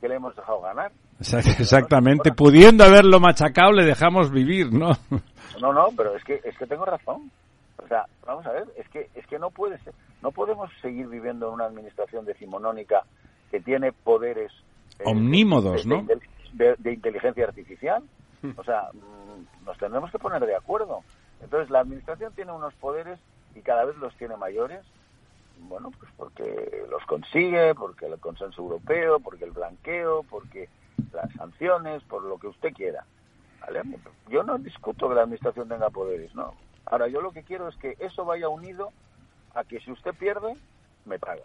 que le hemos dejado ganar. Exactamente, pudiendo haberlo machacado le dejamos vivir, ¿no? No, no, pero es que es que tengo razón. O sea, vamos a ver, es que es que no puede ser, no podemos seguir viviendo en una administración decimonónica que tiene poderes eh, omnímodos, de, ¿no? De, inteligencia artificial. O sea, mm, nos tendremos que poner de acuerdo. Entonces, la administración tiene unos poderes y cada vez los tiene mayores bueno, pues porque los consigue, porque el consenso europeo, porque el blanqueo, porque las sanciones, por lo que usted quiera. Yo no discuto que la administración tenga poderes, no. Ahora, yo lo que quiero es que eso vaya unido a que si usted pierde, me paga.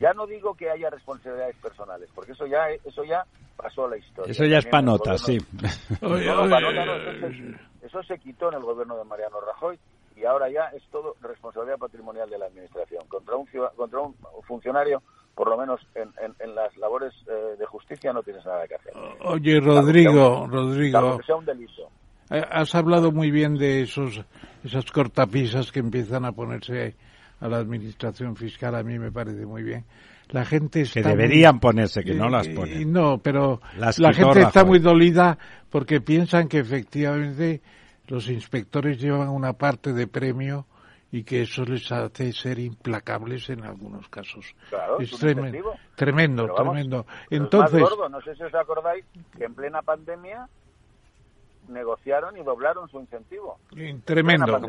Ya no digo que haya responsabilidades personales, porque eso ya eso ya pasó a la historia. Eso ya es panota, sí. <laughs> No, no, panota no, eso, se, eso se quitó en el gobierno de Mariano Rajoy y ahora ya es todo responsabilidad patrimonial de la administración. Contra un, contra un funcionario, por lo menos en, en, las labores eh, de justicia, no tienes nada que hacer. Oye, Rodrigo, Rodrigo. sea un delito. Eh, has hablado muy bien de esos esas cortapisas que empiezan a ponerse a la administración fiscal. A mí me parece muy bien. La gente está que deberían ponerse, que no las ponen. No, pero la gente está muy dolida porque piensan que efectivamente los inspectores llevan una parte de premio y que eso les hace ser implacables en algunos casos. Claro, es, tremendo, tremendo, tremendo. Entonces, no sé si os acordáis que en plena pandemia negociaron y doblaron su incentivo. Tremendo.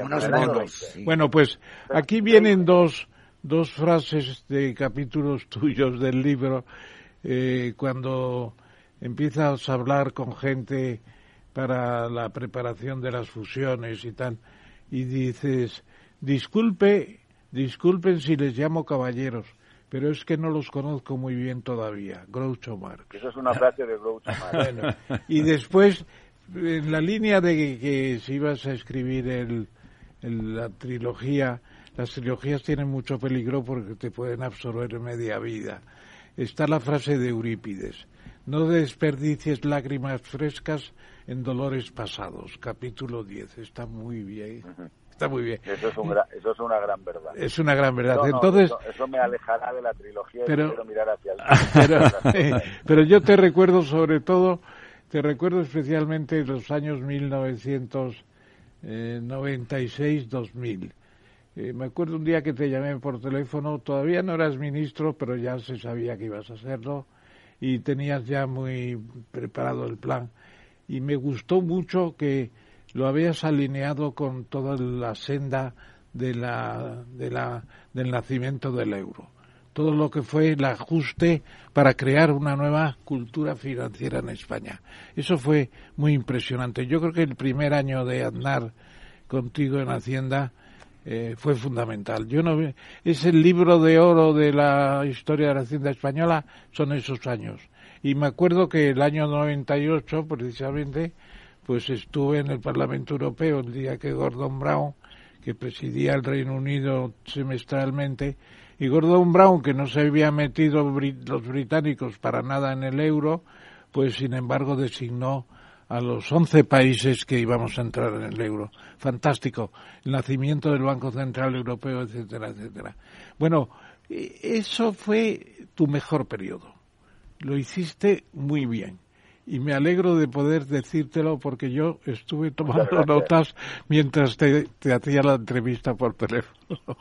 Bueno, pues aquí vienen dos, dos frases de capítulos <laughs> tuyos del libro eh, cuando empiezas a hablar con gente para la preparación de las fusiones y tal, y dices, disculpe, disculpen si les llamo caballeros, pero es que no los conozco muy bien todavía, Groucho Marx. Eso es una frase de Groucho Marx. <laughs> y después, en la línea de que, si ibas a escribir el, la trilogía, las trilogías tienen mucho peligro porque te pueden absorber media vida. Está la frase de Eurípides, no desperdicies lágrimas frescas en Dolores Pasados, capítulo 10. Está muy bien. Está muy bien. Eso es, eso es una gran verdad. Es una gran verdad. Entonces, eso, me alejará de la trilogía pero, y quiero mirar hacia el <laughs> pero, pero yo te recuerdo sobre todo, te recuerdo especialmente los años 1996-2000. Eh, me acuerdo un día que te llamé por teléfono, todavía no eras ministro, pero ya se sabía que ibas a hacerlo y tenías ya muy preparado el plan y me gustó mucho que lo habías alineado con toda la senda de la, de la, del nacimiento del euro. Todo lo que fue el ajuste para crear una nueva cultura financiera en España. Eso fue muy impresionante. Yo creo que el primer año de andar contigo en Hacienda eh, fue fundamental. Yo no es el libro de oro de la historia de la Hacienda española, son esos años. Y me acuerdo que el año 98, precisamente, pues estuve en el Parlamento Europeo el día que Gordon Brown, que presidía el Reino Unido semestralmente, y Gordon Brown, que no se había metido los británicos para nada en el euro, pues sin embargo designó a los 11 países que íbamos a entrar en el euro. Fantástico. El nacimiento del Banco Central Europeo, etcétera, etcétera. Bueno, e, eso fue tu mejor periodo lo hiciste muy bien. Y me alegro de poder decírtelo porque yo estuve tomando notas mientras te, hacía la entrevista por teléfono. <laughs>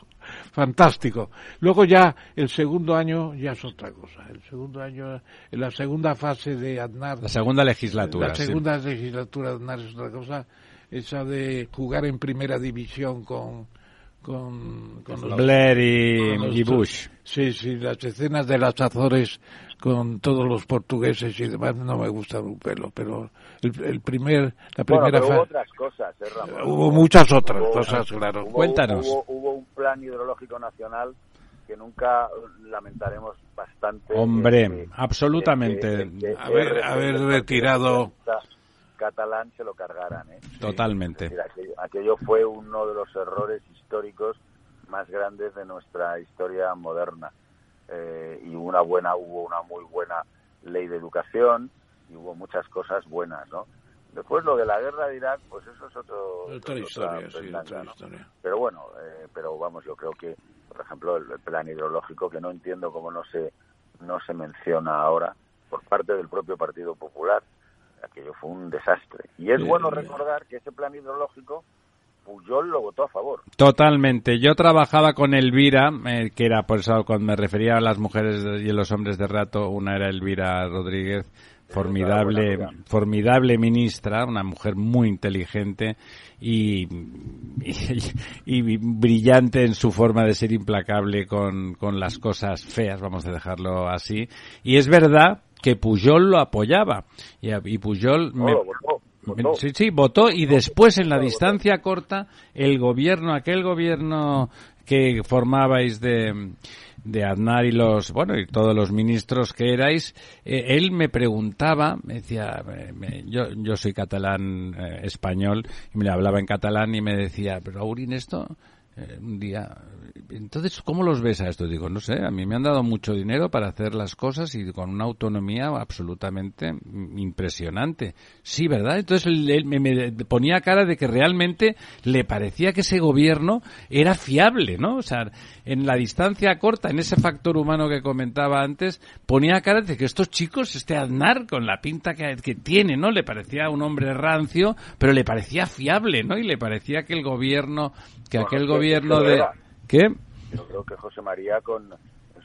Fantástico. Luego ya el segundo año ya es otra cosa. El segundo año, en la segunda fase de Aznar. La segunda legislatura. La segunda legislatura de Aznar es otra cosa. Esa de jugar en primera división con, con, con Blair y, Bush. Sí, sí, las escenas de las Azores con todos los portugueses y demás no me gusta un pelo, pero el, primer, la primera hubo otras cosas, ¿eh, Ramón? Hubo muchas otras cosas, claro. Cuéntanos. Hubo, un plan hidrológico nacional que nunca lamentaremos bastante. Hombre, absolutamente. haber, haber retirado catalán se lo cargaran. ¿eh? Totalmente. aquello, fue uno de los errores históricos más grandes de nuestra historia moderna. Eh, y una buena, hubo una muy buena ley de educación y hubo muchas cosas buenas, ¿no? Después lo de la guerra de Irak, pues eso es otro, otra, historia, sí, otra historia. Pero bueno, eh, pero vamos, yo creo que, por ejemplo, el, plan hidrológico, que no entiendo cómo no se no se menciona ahora por parte del propio Partido Popular, aquello fue un desastre. Y es bueno recordar que ese plan hidrológico Puyol lo votó a favor. Totalmente. Yo trabajaba con Elvira, eh, que era por eso cuando me refería a las mujeres y los hombres de rato, una era Elvira Rodríguez, formidable, formidable ministra, una mujer muy inteligente y, y, brillante en su forma de ser implacable con, con las cosas feas, vamos a dejarlo así. Y es verdad que Pujol lo apoyaba. Y, y Sí, sí, votó y después en la distancia corta el gobierno, aquel gobierno que formabais de, de Aznar y los, bueno, y todos los ministros que erais, eh, él me preguntaba, me decía, yo, yo soy catalán eh, español, y me hablaba en catalán y me decía, pero Aurín, esto, eh, un día, entonces, ¿cómo los ves a esto? Digo, no sé, a mí me han dado mucho dinero para hacer las cosas y con una autonomía absolutamente impresionante. Sí, ¿verdad? Entonces él, me, ponía cara de que realmente le parecía que ese gobierno era fiable, ¿no? O sea, en la distancia corta, en ese factor humano que comentaba antes, ponía cara de que estos chicos, este Aznar, con la pinta que, que tiene, ¿no? Le parecía un hombre rancio, pero le parecía fiable, ¿no? Y le parecía que el gobierno, que aquel gobierno de... ¿Qué? Yo creo que José María, con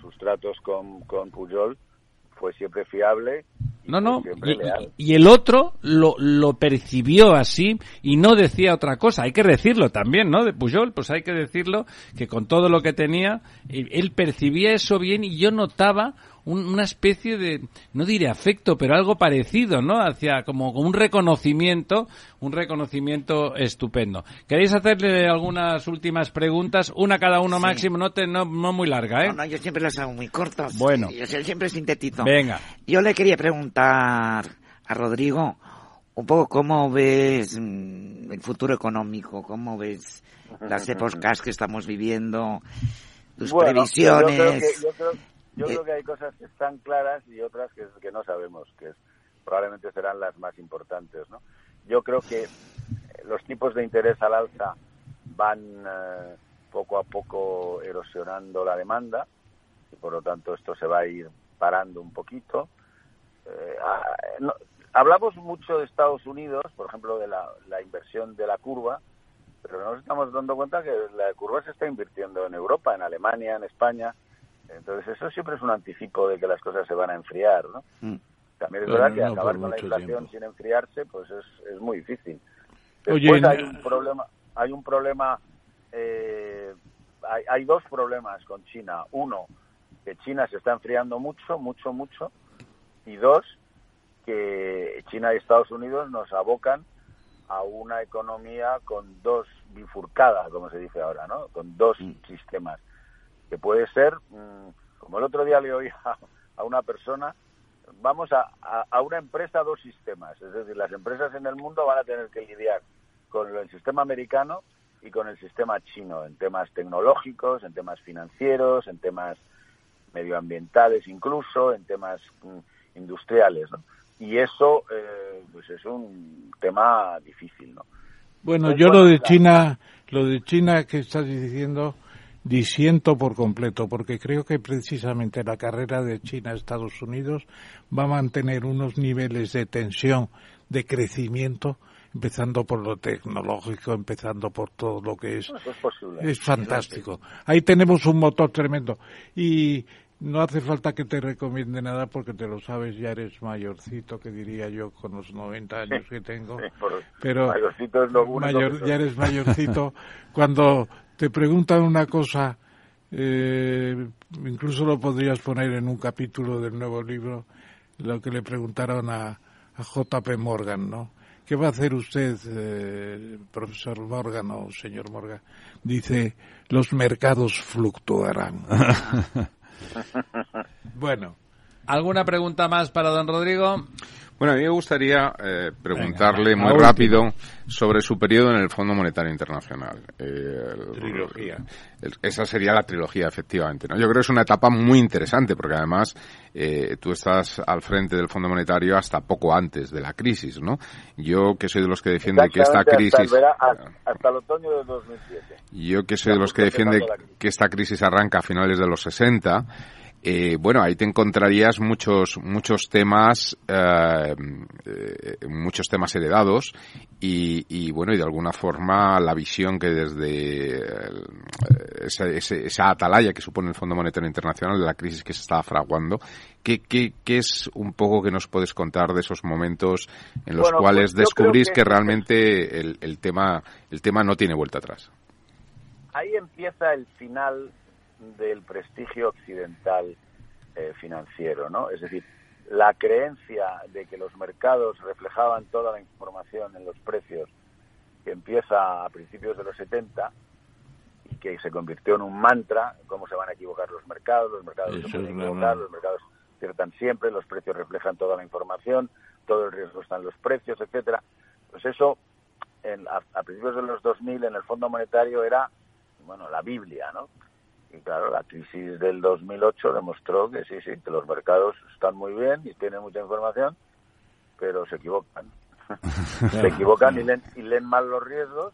sus tratos con, con Pujol, fue siempre fiable. no, no, y, el otro lo, lo percibió así y no decía otra cosa. Hay que decirlo también, ¿no? De Pujol, pues hay que decirlo que con todo lo que tenía, él percibía eso bien y yo notaba una especie de, no diré afecto, pero algo parecido, ¿no? Hacia como un reconocimiento, un reconocimiento estupendo. ¿Queréis hacerle algunas últimas preguntas? Una cada uno máximo, no, te, no, no muy larga, ¿eh? No, no, yo siempre las hago muy cortas. Bueno. Yo siempre sintetizo. Venga. Yo le quería preguntar a Rodrigo un poco cómo ves mm, el futuro económico, cómo ves las épocas que estamos viviendo, tus previsiones. Yo creo que hay cosas que están claras y otras que, que no sabemos, que probablemente serán las más importantes. ¿no? Yo creo que los tipos de interés al alza van eh, poco a poco erosionando la demanda y por lo tanto esto se va a ir parando un poquito. Eh, ah, hablamos mucho de Estados Unidos, por ejemplo, de la, la inversión de la curva, pero no nos estamos dando cuenta que la curva se está invirtiendo en Europa, en Alemania, en España, entonces eso siempre es un anticipo de que las cosas se van a enfriar, ¿no? Mm. También es verdad que acabar con la inflación sin enfriarse, pues es, es muy difícil. Después hay un problema, hay un problema, eh, hay, hay dos problemas con China. Uno, que China se está enfriando mucho, mucho, mucho. Y dos, que China y Estados Unidos nos abocan a una economía con dos bifurcadas, como se dice ahora, ¿no? Con dos mm. sistemas que puede ser, mm, como el otro día le oí a, una persona, vamos a, a, una empresa dos sistemas. Es decir, las empresas en el mundo van a tener que lidiar con el sistema americano y con el sistema chino, en temas tecnológicos, en temas financieros, en temas medioambientales incluso, en temas mm, industriales. Y eso eh, pues es un tema difícil. ¿no? Bueno, yo lo de China, lo de China que estás diciendo, disiento por completo, porque creo que precisamente la carrera de China-Estados Unidos va a mantener unos niveles de tensión, de crecimiento, empezando por lo tecnológico, empezando por todo lo que es. es, fantástico. Ahí tenemos un motor tremendo. Y no hace falta que te recomiende nada porque te lo sabes, ya eres mayorcito, que diría yo con los 90 años que tengo. pero mayor, ya eres mayorcito. <laughs> cuando te preguntan una cosa, eh, incluso lo podrías poner en un capítulo del nuevo libro, lo que le preguntaron a, a J.P. Morgan, ¿no? ¿Qué va a hacer usted, eh, profesor Morgan o señor Morgan? Dice, los mercados fluctuarán. <laughs> bueno, ¿alguna pregunta más para don Rodrigo? Bueno, a mí me gustaría eh, preguntarle muy rápido sobre su periodo en el Fondo Monetario Internacional. Eh, trilogía. esa sería la trilogía, efectivamente. ¿no? Yo creo que es una etapa muy interesante porque además eh, tú estás al frente del Fondo Monetario hasta poco antes de la crisis, ¿no? Yo que soy de los que defiende que esta crisis... Hasta el, otoño de 2007. Yo que soy de los que defiende que esta crisis arranca a finales de los 60 eh, bueno, ahí te encontrarías muchos muchos temas eh, eh, muchos temas heredados y, bueno y de alguna forma la visión que desde esa, esa, atalaya que supone el Fondo Monetario Internacional de la crisis que se estaba fraguando ¿qué, qué, qué es un poco que nos puedes contar de esos momentos en los cuales pues descubrís que, realmente el, el tema el tema no tiene vuelta atrás ahí empieza el final del prestigio occidental eh, financiero, ¿no? Es decir, la creencia de que los mercados reflejaban toda la información en los precios que empieza a principios de los 70 y que se convirtió en un mantra, cómo se van a equivocar los mercados, los mercados se pueden equivocar, los mercados ciertan siempre, los precios reflejan toda la información, todo el riesgo está en los precios, etcétera. Pues eso en, a, a, principios de los 2000 en el Fondo Monetario era, bueno, la Biblia, ¿no? Y claro, la crisis del 2008 demostró que sí, sí, que los mercados están muy bien y tienen mucha información, pero se equivocan. <laughs> se equivocan y leen, y leen mal los riesgos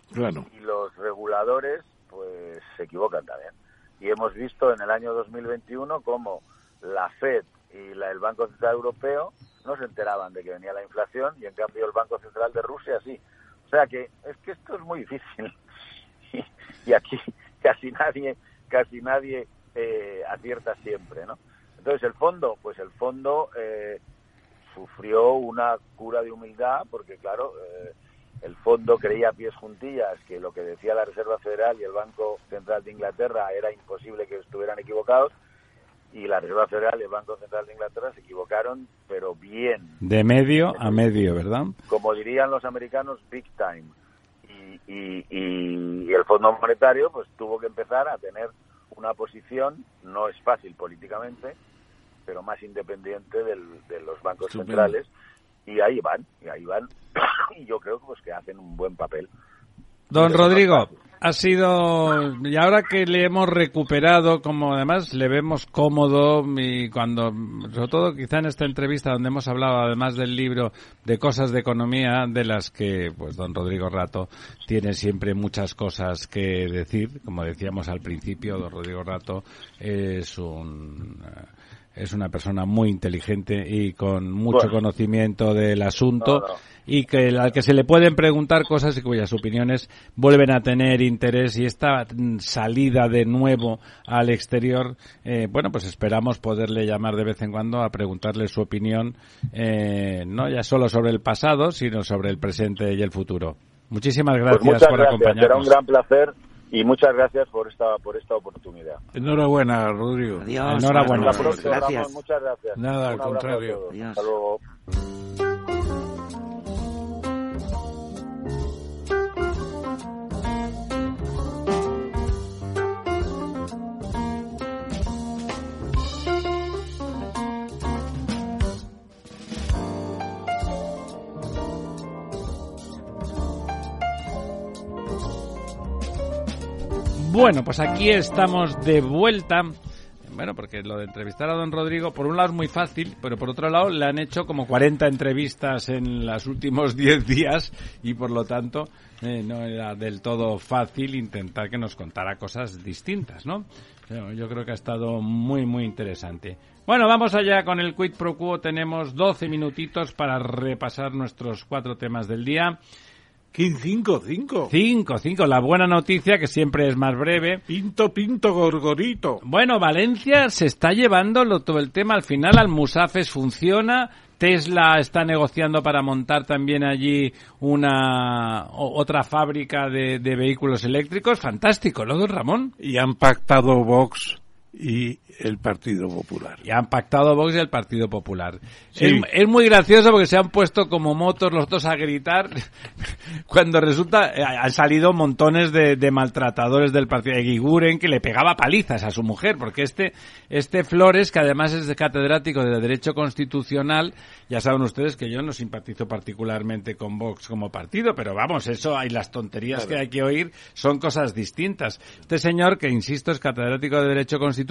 y los reguladores pues se equivocan también. Y hemos visto en el año 2021 cómo la Fed y la, el Banco Central Europeo no se enteraban de que venía la inflación y en cambio el Banco Central de Rusia sí. O sea que es que esto es muy difícil y, <laughs> y aquí casi nadie casi nadie eh, acierta siempre, ¿no? Entonces el fondo, pues el fondo eh, sufrió una cura de humildad porque claro eh, el fondo creía a pies juntillas que lo que decía la Reserva Federal y el Banco Central de Inglaterra era imposible que estuvieran equivocados y la Reserva Federal y el Banco Central de Inglaterra se equivocaron, pero bien. De medio a medio, ¿verdad? Como dirían los americanos, big time. Y, y, el Fondo Monetario pues tuvo que empezar a tener una posición, no es fácil políticamente, pero más independiente del, de los bancos centrales. Y ahí van, y ahí van. <coughs> y yo creo pues, que hacen un buen papel. Don Rodrigo, ha sido y ahora que le hemos recuperado como además le vemos cómodo y cuando sobre todo quizá en esta entrevista donde hemos hablado además del libro de cosas de economía de las que pues don Rodrigo Rato tiene siempre muchas cosas que decir como decíamos al principio don Rodrigo Rato es un es una persona muy inteligente y con mucho bueno. conocimiento del asunto No, no. y que al que se le pueden preguntar cosas y cuyas opiniones vuelven a tener interés y esta salida de nuevo al exterior, eh, bueno, pues esperamos poderle llamar de vez en cuando a preguntarle su opinión, eh, no ya solo sobre el pasado, sino sobre el presente y el futuro. Muchísimas gracias Pues muchas por gracias, será un acompañarnos. gran placer y muchas gracias por esta por esta oportunidad. Enhorabuena, Rodrigo. Adiós. Enhorabuena. Gracias. Muchas gracias. Nada, al Un contrario. Adiós. Hasta luego. Bueno, pues aquí estamos de vuelta. Bueno, porque lo de entrevistar a don Rodrigo, por un lado es muy fácil, pero por otro lado le han hecho como 40 entrevistas en los últimos <laughs> 10 días y por lo tanto eh, no era del todo fácil intentar que nos contara cosas distintas, ¿no? Yo creo que ha estado muy, muy interesante. Bueno, vamos allá con el Quid Pro Quo. Tenemos 12 minutitos para repasar nuestros cuatro temas del día. ¿Quién cinco, cinco? Cinco, cinco. La buena noticia, que siempre es más breve, Pinto, pinto, gorgorito. Bueno, Valencia se está llevando lo- todo el tema. Al final, Almusafes funciona. Tesla está negociando para montar también allí una otra fábrica de, de vehículos eléctricos. Fantástico, ¿no, don Ramón? Y han pactado Vox y el Partido Popular. Y han pactado Vox y el Partido Popular. Sí. Es, es muy gracioso porque se han puesto como motos los dos a gritar <laughs> cuando resulta eh, han salido montones de, de maltratadores del partido de Guiguren que le pegaba palizas a su mujer porque este este Flores que además es de catedrático de derecho constitucional ya saben ustedes que yo no simpatizo particularmente con Vox como partido pero vamos eso hay las tonterías que hay que oír son cosas distintas este señor que insisto es catedrático de derecho constitucional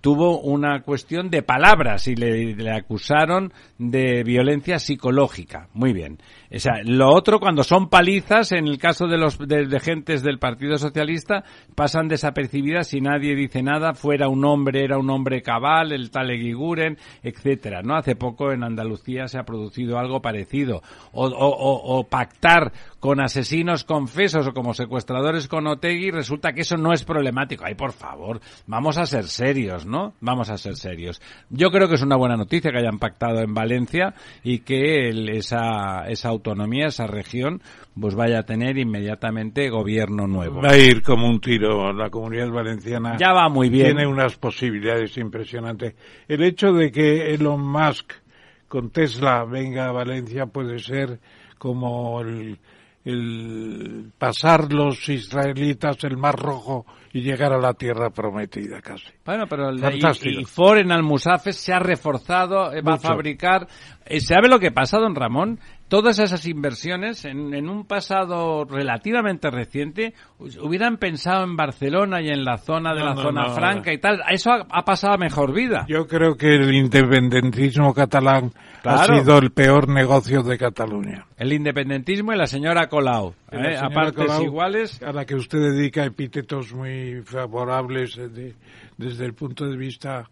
tuvo una cuestión de palabras y le, le acusaron de violencia psicológica. Muy bien. O sea, lo otro cuando son palizas, en el caso de los de, de gentes del Partido Socialista, pasan desapercibidas y nadie dice nada, fuera un hombre, era un hombre cabal, el tal Eguiguren, etcétera. ¿No? Hace poco en Andalucía se ha producido algo parecido. O, o- o- pactar con asesinos confesos o como secuestradores con Otegui, resulta que eso no es problemático. Ay, por favor, vamos a ser serios, ¿no? Vamos a ser serios. Yo creo que es una buena noticia que hayan pactado en Valencia y que el- esa, esa autonomía, esa región, pues vaya a tener inmediatamente gobierno nuevo. Va a ir como un tiro. La comunidad valenciana Ya va muy bien. tiene unas posibilidades impresionantes. El hecho de que Elon Musk con Tesla venga a Valencia puede ser como el, el pasar los israelitas el Mar Rojo y llegar a la tierra prometida casi. Bueno, pero el, Fantástico. y, y Ford en Almusafes se ha reforzado, eh, va a fabricar. Eh, ¿Sabe lo que pasa, don Ramón? Todas esas inversiones en, en un pasado relativamente reciente hu- hubieran pensado en Barcelona y en la zona de No, la no, zona no, franca y tal. Eso ha, ha pasado a mejor vida. Yo creo que el independentismo catalán Claro. ha sido el peor negocio de Cataluña. El independentismo y la señora Colau. La ¿eh? señora A partes Colau, iguales. A la que usted dedica epítetos muy favorables eh, de- desde el punto de vista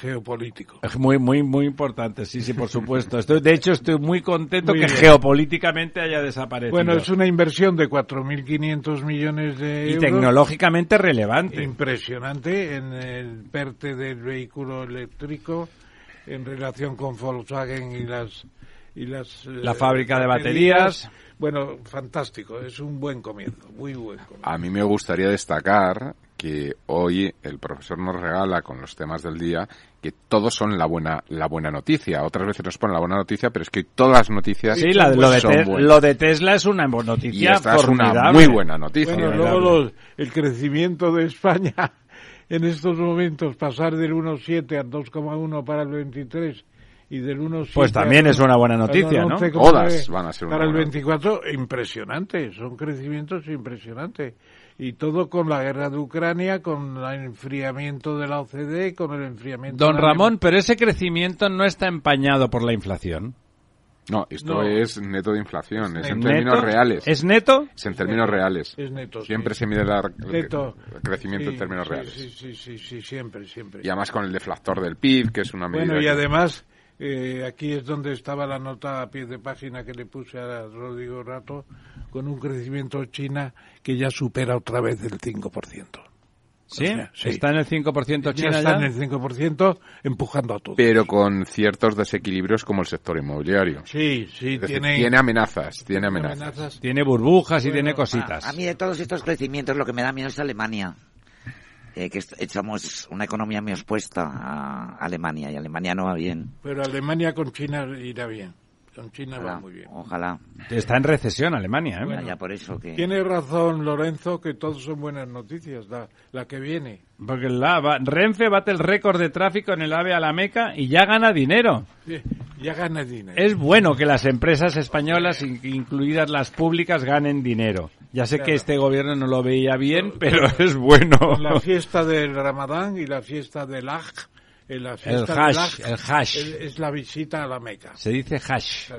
geopolítico. Es Muy, muy, muy importante, sí, sí, por supuesto. Estoy, de hecho, estoy muy contento Muy que bien. geopolíticamente haya desaparecido. Bueno, es una inversión de 4.500 millones de y euros. tecnológicamente relevante. Impresionante en el PERTE del vehículo eléctrico en relación con Volkswagen y las y las eh, La fábrica de baterías. Bueno, fantástico, es un buen comienzo, muy buen comienzo. A mí me gustaría destacar que hoy el profesor nos regala con los temas del día que todos son la buena la buena noticia. Otras veces nos ponen la buena noticia, pero es que todas las noticias Sí, la- lo, de son buenas. lo de Tesla es una y noticia esta es una muy buena noticia. Bueno, luego los- el crecimiento de España <laughs> en estos momentos, pasar del 1,7 al 2,1 para el 23 y del 1,7 Pues también al- es una buena noticia, ¿no? 11,9 Todas van a ser una Para el buena 24, impresionante, son crecimientos impresionantes. Y todo con la guerra de Ucrania, con el enfriamiento de la OCDE, con el enfriamiento... Don de la- Ramón, pero ese crecimiento no está empañado por la inflación. No, esto No. es neto de inflación, es en ¿Neto? términos reales. ¿Es neto? Es en términos reales. Es neto, Siempre sí. se mide la- el, Neto. el crecimiento Sí, en términos sí, reales. Sí, sí, sí, sí, siempre, siempre. Y además con el deflactor del PIB, que es una medida... Bueno, y que- además, eh, aquí es donde estaba la nota a pie de página que le puse a Rodrigo Rato, con un crecimiento China que ya supera otra vez el 5%. ¿Sí? O sea, sí. ¿Está en el 5% Ya China está ya? en el 5% empujando a todo. pero con ciertos desequilibrios como el sector inmobiliario. Sí, sí, decir, tiene, tiene amenazas, tiene amenazas. Tiene burbujas y tiene A, cositas. a mí de todos estos crecimientos lo que me da miedo es Alemania. Eh, que somos una economía muy expuesta a Alemania y Alemania no va bien. Pero Alemania con China irá bien. Con China va Ojalá, muy bien. ojalá. Está en recesión Alemania, ¿eh? Bueno. Ya por eso que... Tiene razón Lorenzo que todos son buenas noticias, la, la que viene. Porque la, va- Renfe bate el récord de tráfico en el AVE a la Meca y ya gana dinero. Sí, Ya gana dinero. Es bueno que las empresas españolas, in- incluidas las públicas, ganen dinero. Ya sé que Claro. este gobierno no lo veía bien, pero <laughs> es bueno. La fiesta del Ramadán y la fiesta del Hajj. La fiesta hash, el hash. Es, la visita a la Meca. Se dice hash.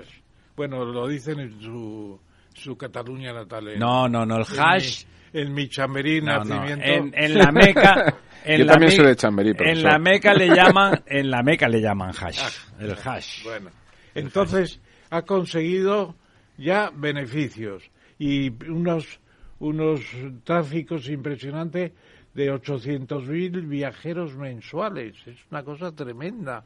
Bueno, lo dicen en su, su Cataluña natal. en- No, no, no, el en hash. mi- En mi chamberí No, no, nacimiento. En, en la Meca. <laughs> En Yo la también Me- soy de Chamberí, En profesor. la Meca le llaman, en la Meca le llaman hash. El hash. Bueno, entonces ha conseguido ya beneficios y unos unos tráficos impresionantes de 800.000 viajeros mensuales. Es una cosa tremenda.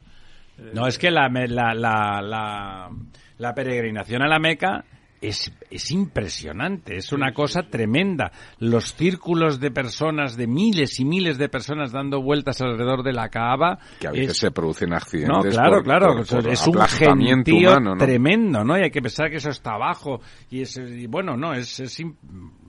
No, es que la, me- la, la, la, la peregrinación a la Meca es, es impresionante, es una cosa tremenda. Los círculos de personas, de miles y miles de personas dando vueltas alrededor de la Kaaba. Que a veces es- se producen accidentes. No, claro, por- claro. por- por es un gentío humano, ¿no? tremendo, ¿no? Y hay que pensar que eso está abajo. Y, es, y bueno, no, es, es im-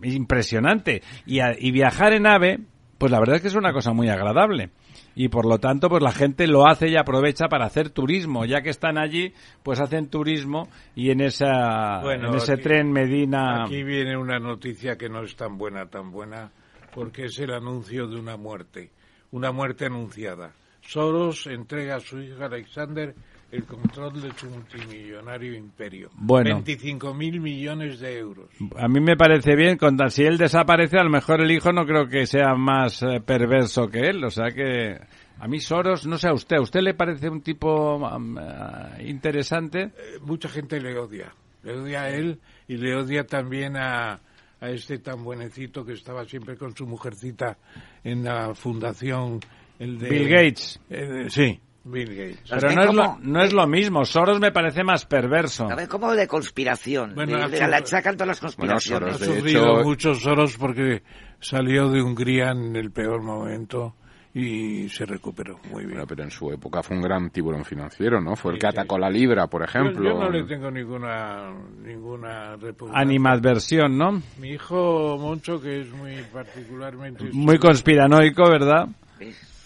impresionante. Y, a- y viajar en ave, pues la verdad es que es una cosa muy agradable. Y por lo tanto, pues la gente lo hace y aprovecha para hacer turismo. Ya que están allí, pues hacen turismo y en, esa, Bueno, en ese aquí- tren Medina... Aquí viene una noticia que no es tan buena, tan buena, porque es el anuncio de una muerte, una muerte anunciada. Soros entrega a su hijo Alexander el control de su multimillonario imperio. Bueno. 25 mil millones de euros. A mí me parece bien, con si él desaparece, a lo mejor el hijo no creo que sea más eh, perverso que él. O sea que a mí Soros, no sé a usted, ¿a usted le parece un tipo um, eh, interesante? Eh, mucha gente le odia. Le odia a él y le odia también a, a este tan buenecito que estaba siempre con su mujercita en la fundación. El de, Bill Gates. Eh, sí, Bill Gates. Pero no es, lo, no es lo mismo, Soros me parece más perverso. A ver, como de conspiración. Bueno, de, ha de- le achacan todas las conspiraciones. Ha de sufrido hecho- muchos Soros porque salió de Hungría en el peor momento y se recuperó muy bien. Bueno, pero en su época fue un gran tiburón financiero, ¿no? Fue el que atacó la libra, por ejemplo. Yo, yo, no le tengo ninguna ninguna repugnancia. Animadversión, ¿no? Mi hijo Moncho, que es muy particularmente... Muy conspiranoico, ¿verdad?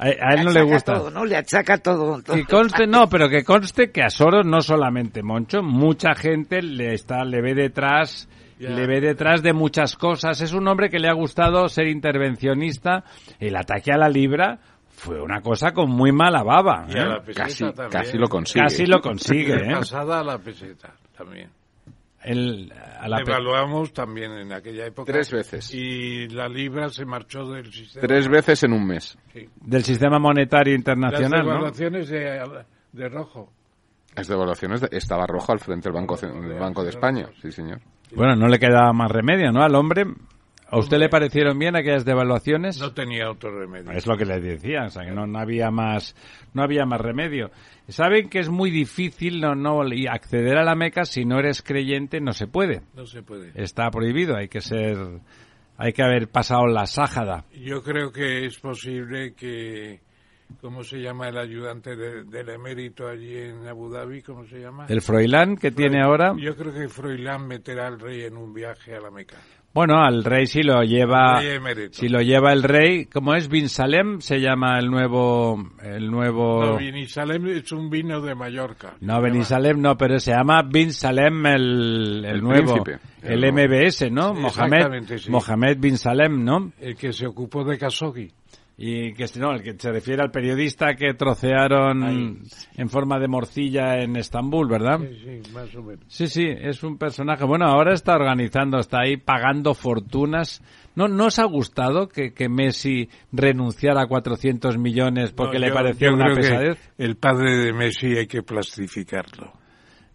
A, a él no le gusta. Todo, ¿no? Le achaca todo. todo. Que conste, no, pero que conste que a Soros no solamente Moncho, mucha gente le está, le ve detrás, Ya. le ve detrás de muchas cosas. Es un hombre que le ha gustado ser intervencionista. El ataque a la libra fue una cosa con muy mala baba. Y a ¿eh? la Casi, también. casi lo consigue. <laughs> Casi lo consigue, ¿eh? Pasada a la peseta también. El- a la pe- Evaluamos también en aquella época. Tres veces. Y la libra se marchó del sistema. Tres veces en un mes. Sí. del sistema monetario Las internacional, ¿no? evaluaciones de, de rojo. Las devaluaciones de- estaba rojo al frente del Banco, del Banco de España. Sí, señor. Bueno, no le quedaba más remedio, ¿no? Al hombre. ¿A usted le parecieron bien aquellas devaluaciones? No tenía otro remedio. Es lo que les decía, o sea, que no, no había más, no había más remedio. Saben que es muy difícil no, no acceder a la Meca si no eres creyente, no se puede. No se puede. Está prohibido, hay que ser, hay que haber pasado la sájada. Yo creo que es posible que, ¿cómo se llama el ayudante de- del emérito allí en Abu Dhabi? ¿Cómo se llama? El Froilán que tiene ahora, Yo creo que Froilán meterá al rey en un viaje a la Meca. Bueno, al rey si lo lleva, si lo lleva el rey, como es Bin Salem, se llama el nuevo, el nuevo. No, Bin Salem es un vino de Mallorca. No, Ben Salem no, pero se llama Bin Salem el, el, El nuevo, príncipe. el El- MBS, ¿no? Sí, Mohamed, sí. Mohamed Bin Salem, ¿no? El que se ocupó de Khashoggi. Y que no, el que se refiere al periodista que trocearon Ahí. en forma de morcilla en Estambul, ¿verdad? Sí, sí, más o menos. Sí, sí, es un personaje. Bueno, ahora está organizando, está ahí pagando fortunas. ¿No, ¿no os ha gustado que, que Messi renunciara a 400 millones porque No, le yo- parecía una creo que pesadez? El padre de Messi hay que plastificarlo.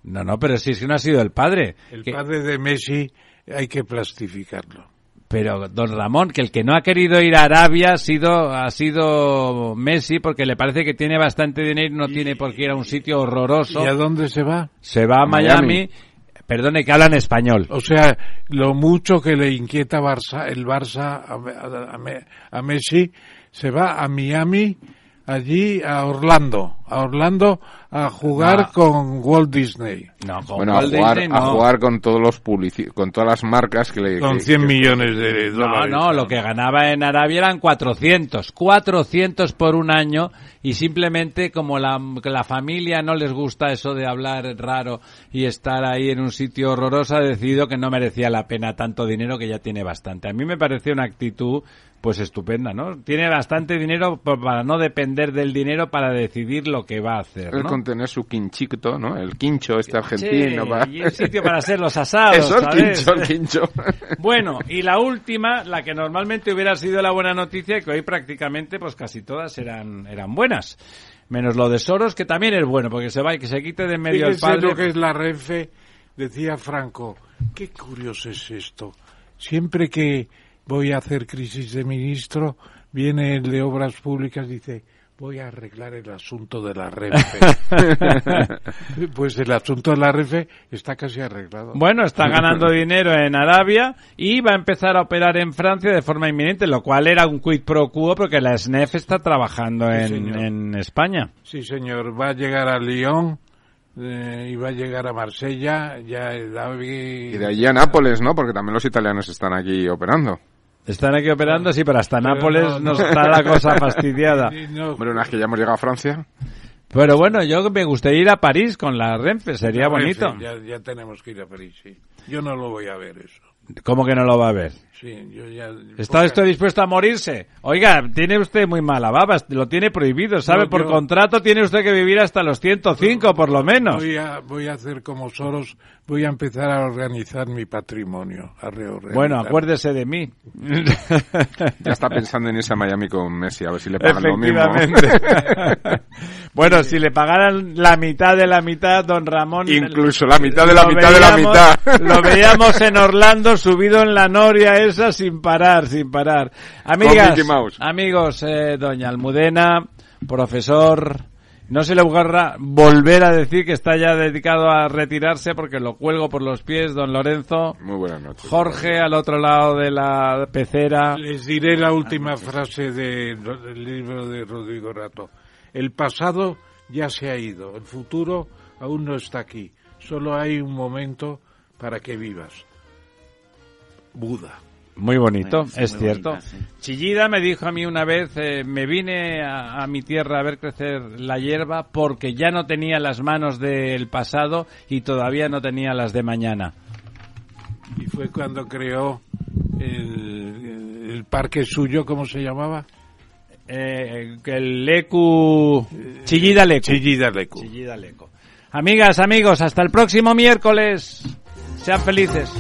No, no, pero sí, si no ha sido el padre. El Que- padre de Messi hay que plastificarlo. Pero, don Ramón, que el que no ha querido ir a Arabia ha sido, ha sido Messi porque le parece que tiene bastante dinero y no tiene por qué ir a un sitio horroroso. ¿Y a dónde se va? Se va a Miami. Miami. Perdone que hablan español. O sea, lo mucho que le inquieta Barça, el Barça a, a- a Me- a Messi, se va a Miami, allí a Orlando, a Orlando a jugar No. con Walt Disney. No, con Bueno, a Walt jugar, Disney a no. jugar con todos los publici- con todas las marcas que le... Con que- 100 que- millones de No, dólares. no, lo que ganaba en Arabia eran 400. 400 por un año y simplemente como la, que la familia no les gusta eso de hablar raro y estar ahí en un sitio horroroso, ha decidido que no merecía la pena tanto dinero que ya tiene bastante. A mí me pareció una actitud pues estupenda, ¿no? Tiene bastante dinero para no depender del dinero para decidir lo que va a hacer, ¿no? con tener su quinchito, ¿no? El quincho este Sí, argentino. va. y el sitio para hacer los asados, <laughs> Eso, el ¿sabes? quincho, el quincho. <laughs> Bueno, y la última, la que normalmente hubiera sido la buena noticia, que hoy prácticamente pues casi todas eran, eran buenas. Menos lo de Soros, que también es bueno, porque se va y que se quite de en medio el padre. lo que es la Renfe, decía Franco, qué curioso es esto. Siempre que voy a hacer crisis de ministro, viene el de Obras Públicas y dice, voy a arreglar el asunto de la Renfe. <laughs> pues el asunto de la Renfe está casi arreglado. Bueno, está ganando <laughs> dinero en Arabia y va a empezar a operar en Francia de forma inminente, lo cual era un quid pro quo porque la SNEF está trabajando en, España. Sí, señor, va a llegar a Lyon eh, y va a llegar a Marsella, ya el AVE... Y de allí a Nápoles, ¿no? Porque también los italianos están aquí operando. Están aquí operando, sí, pero hasta Pero Nápoles no, no. nos está la cosa fastidiada. <laughs> Sí, no, Bueno, una vez que ya hemos llegado a Francia, Pero bueno, yo me gustaría ir a París con la Renfe, sería bonito. Ya, ya tenemos que ir a París, sí. Yo no lo voy a ver eso. ¿Cómo que no lo va a ver? Sí, yo ya... ¿Está usted dispuesto a morirse? Oiga, tiene usted muy mala baba, lo tiene prohibido, ¿sabe? No, por yo- contrato tiene usted que vivir hasta los 105 por lo menos. Voy a, voy a hacer como Soros, voy a empezar a organizar mi patrimonio, a. Bueno, acuérdese de mí. <laughs> ya está pensando en irse a Miami con Messi, a ver si le pagan lo mismo. <laughs> Bueno, si le pagaran la mitad de la mitad, don Ramón. Incluso la mitad de la mitad de la veíamos- mitad. Lo veíamos en Orlando subido en la noria sin parar, sin parar. Amigas, amigos, eh, doña Almudena, profesor no se le ocurra volver a decir que está ya dedicado a retirarse porque lo cuelgo por los pies, don Lorenzo. Muy buenas noches. Jorge al otro lado de la pecera. Les diré la última frase de- del libro de Rodrigo Rato. El pasado ya se ha ido, el futuro aún no está aquí. Solo hay un momento para que vivas. Buda. Muy bonito, Sí, es muy cierto. bonita, sí. Chillida me dijo a mí una vez, eh, me vine a, a mi tierra a ver crecer la hierba porque ya no tenía las manos del pasado y todavía no tenía las de mañana. Y fue cuando creó el, el parque suyo, ¿cómo se llamaba? Eh, que el Lecu... Chillida Lecu. Chillida Lecu. Chillida Lecu. Amigas, amigos, hasta el próximo miércoles. Sean felices.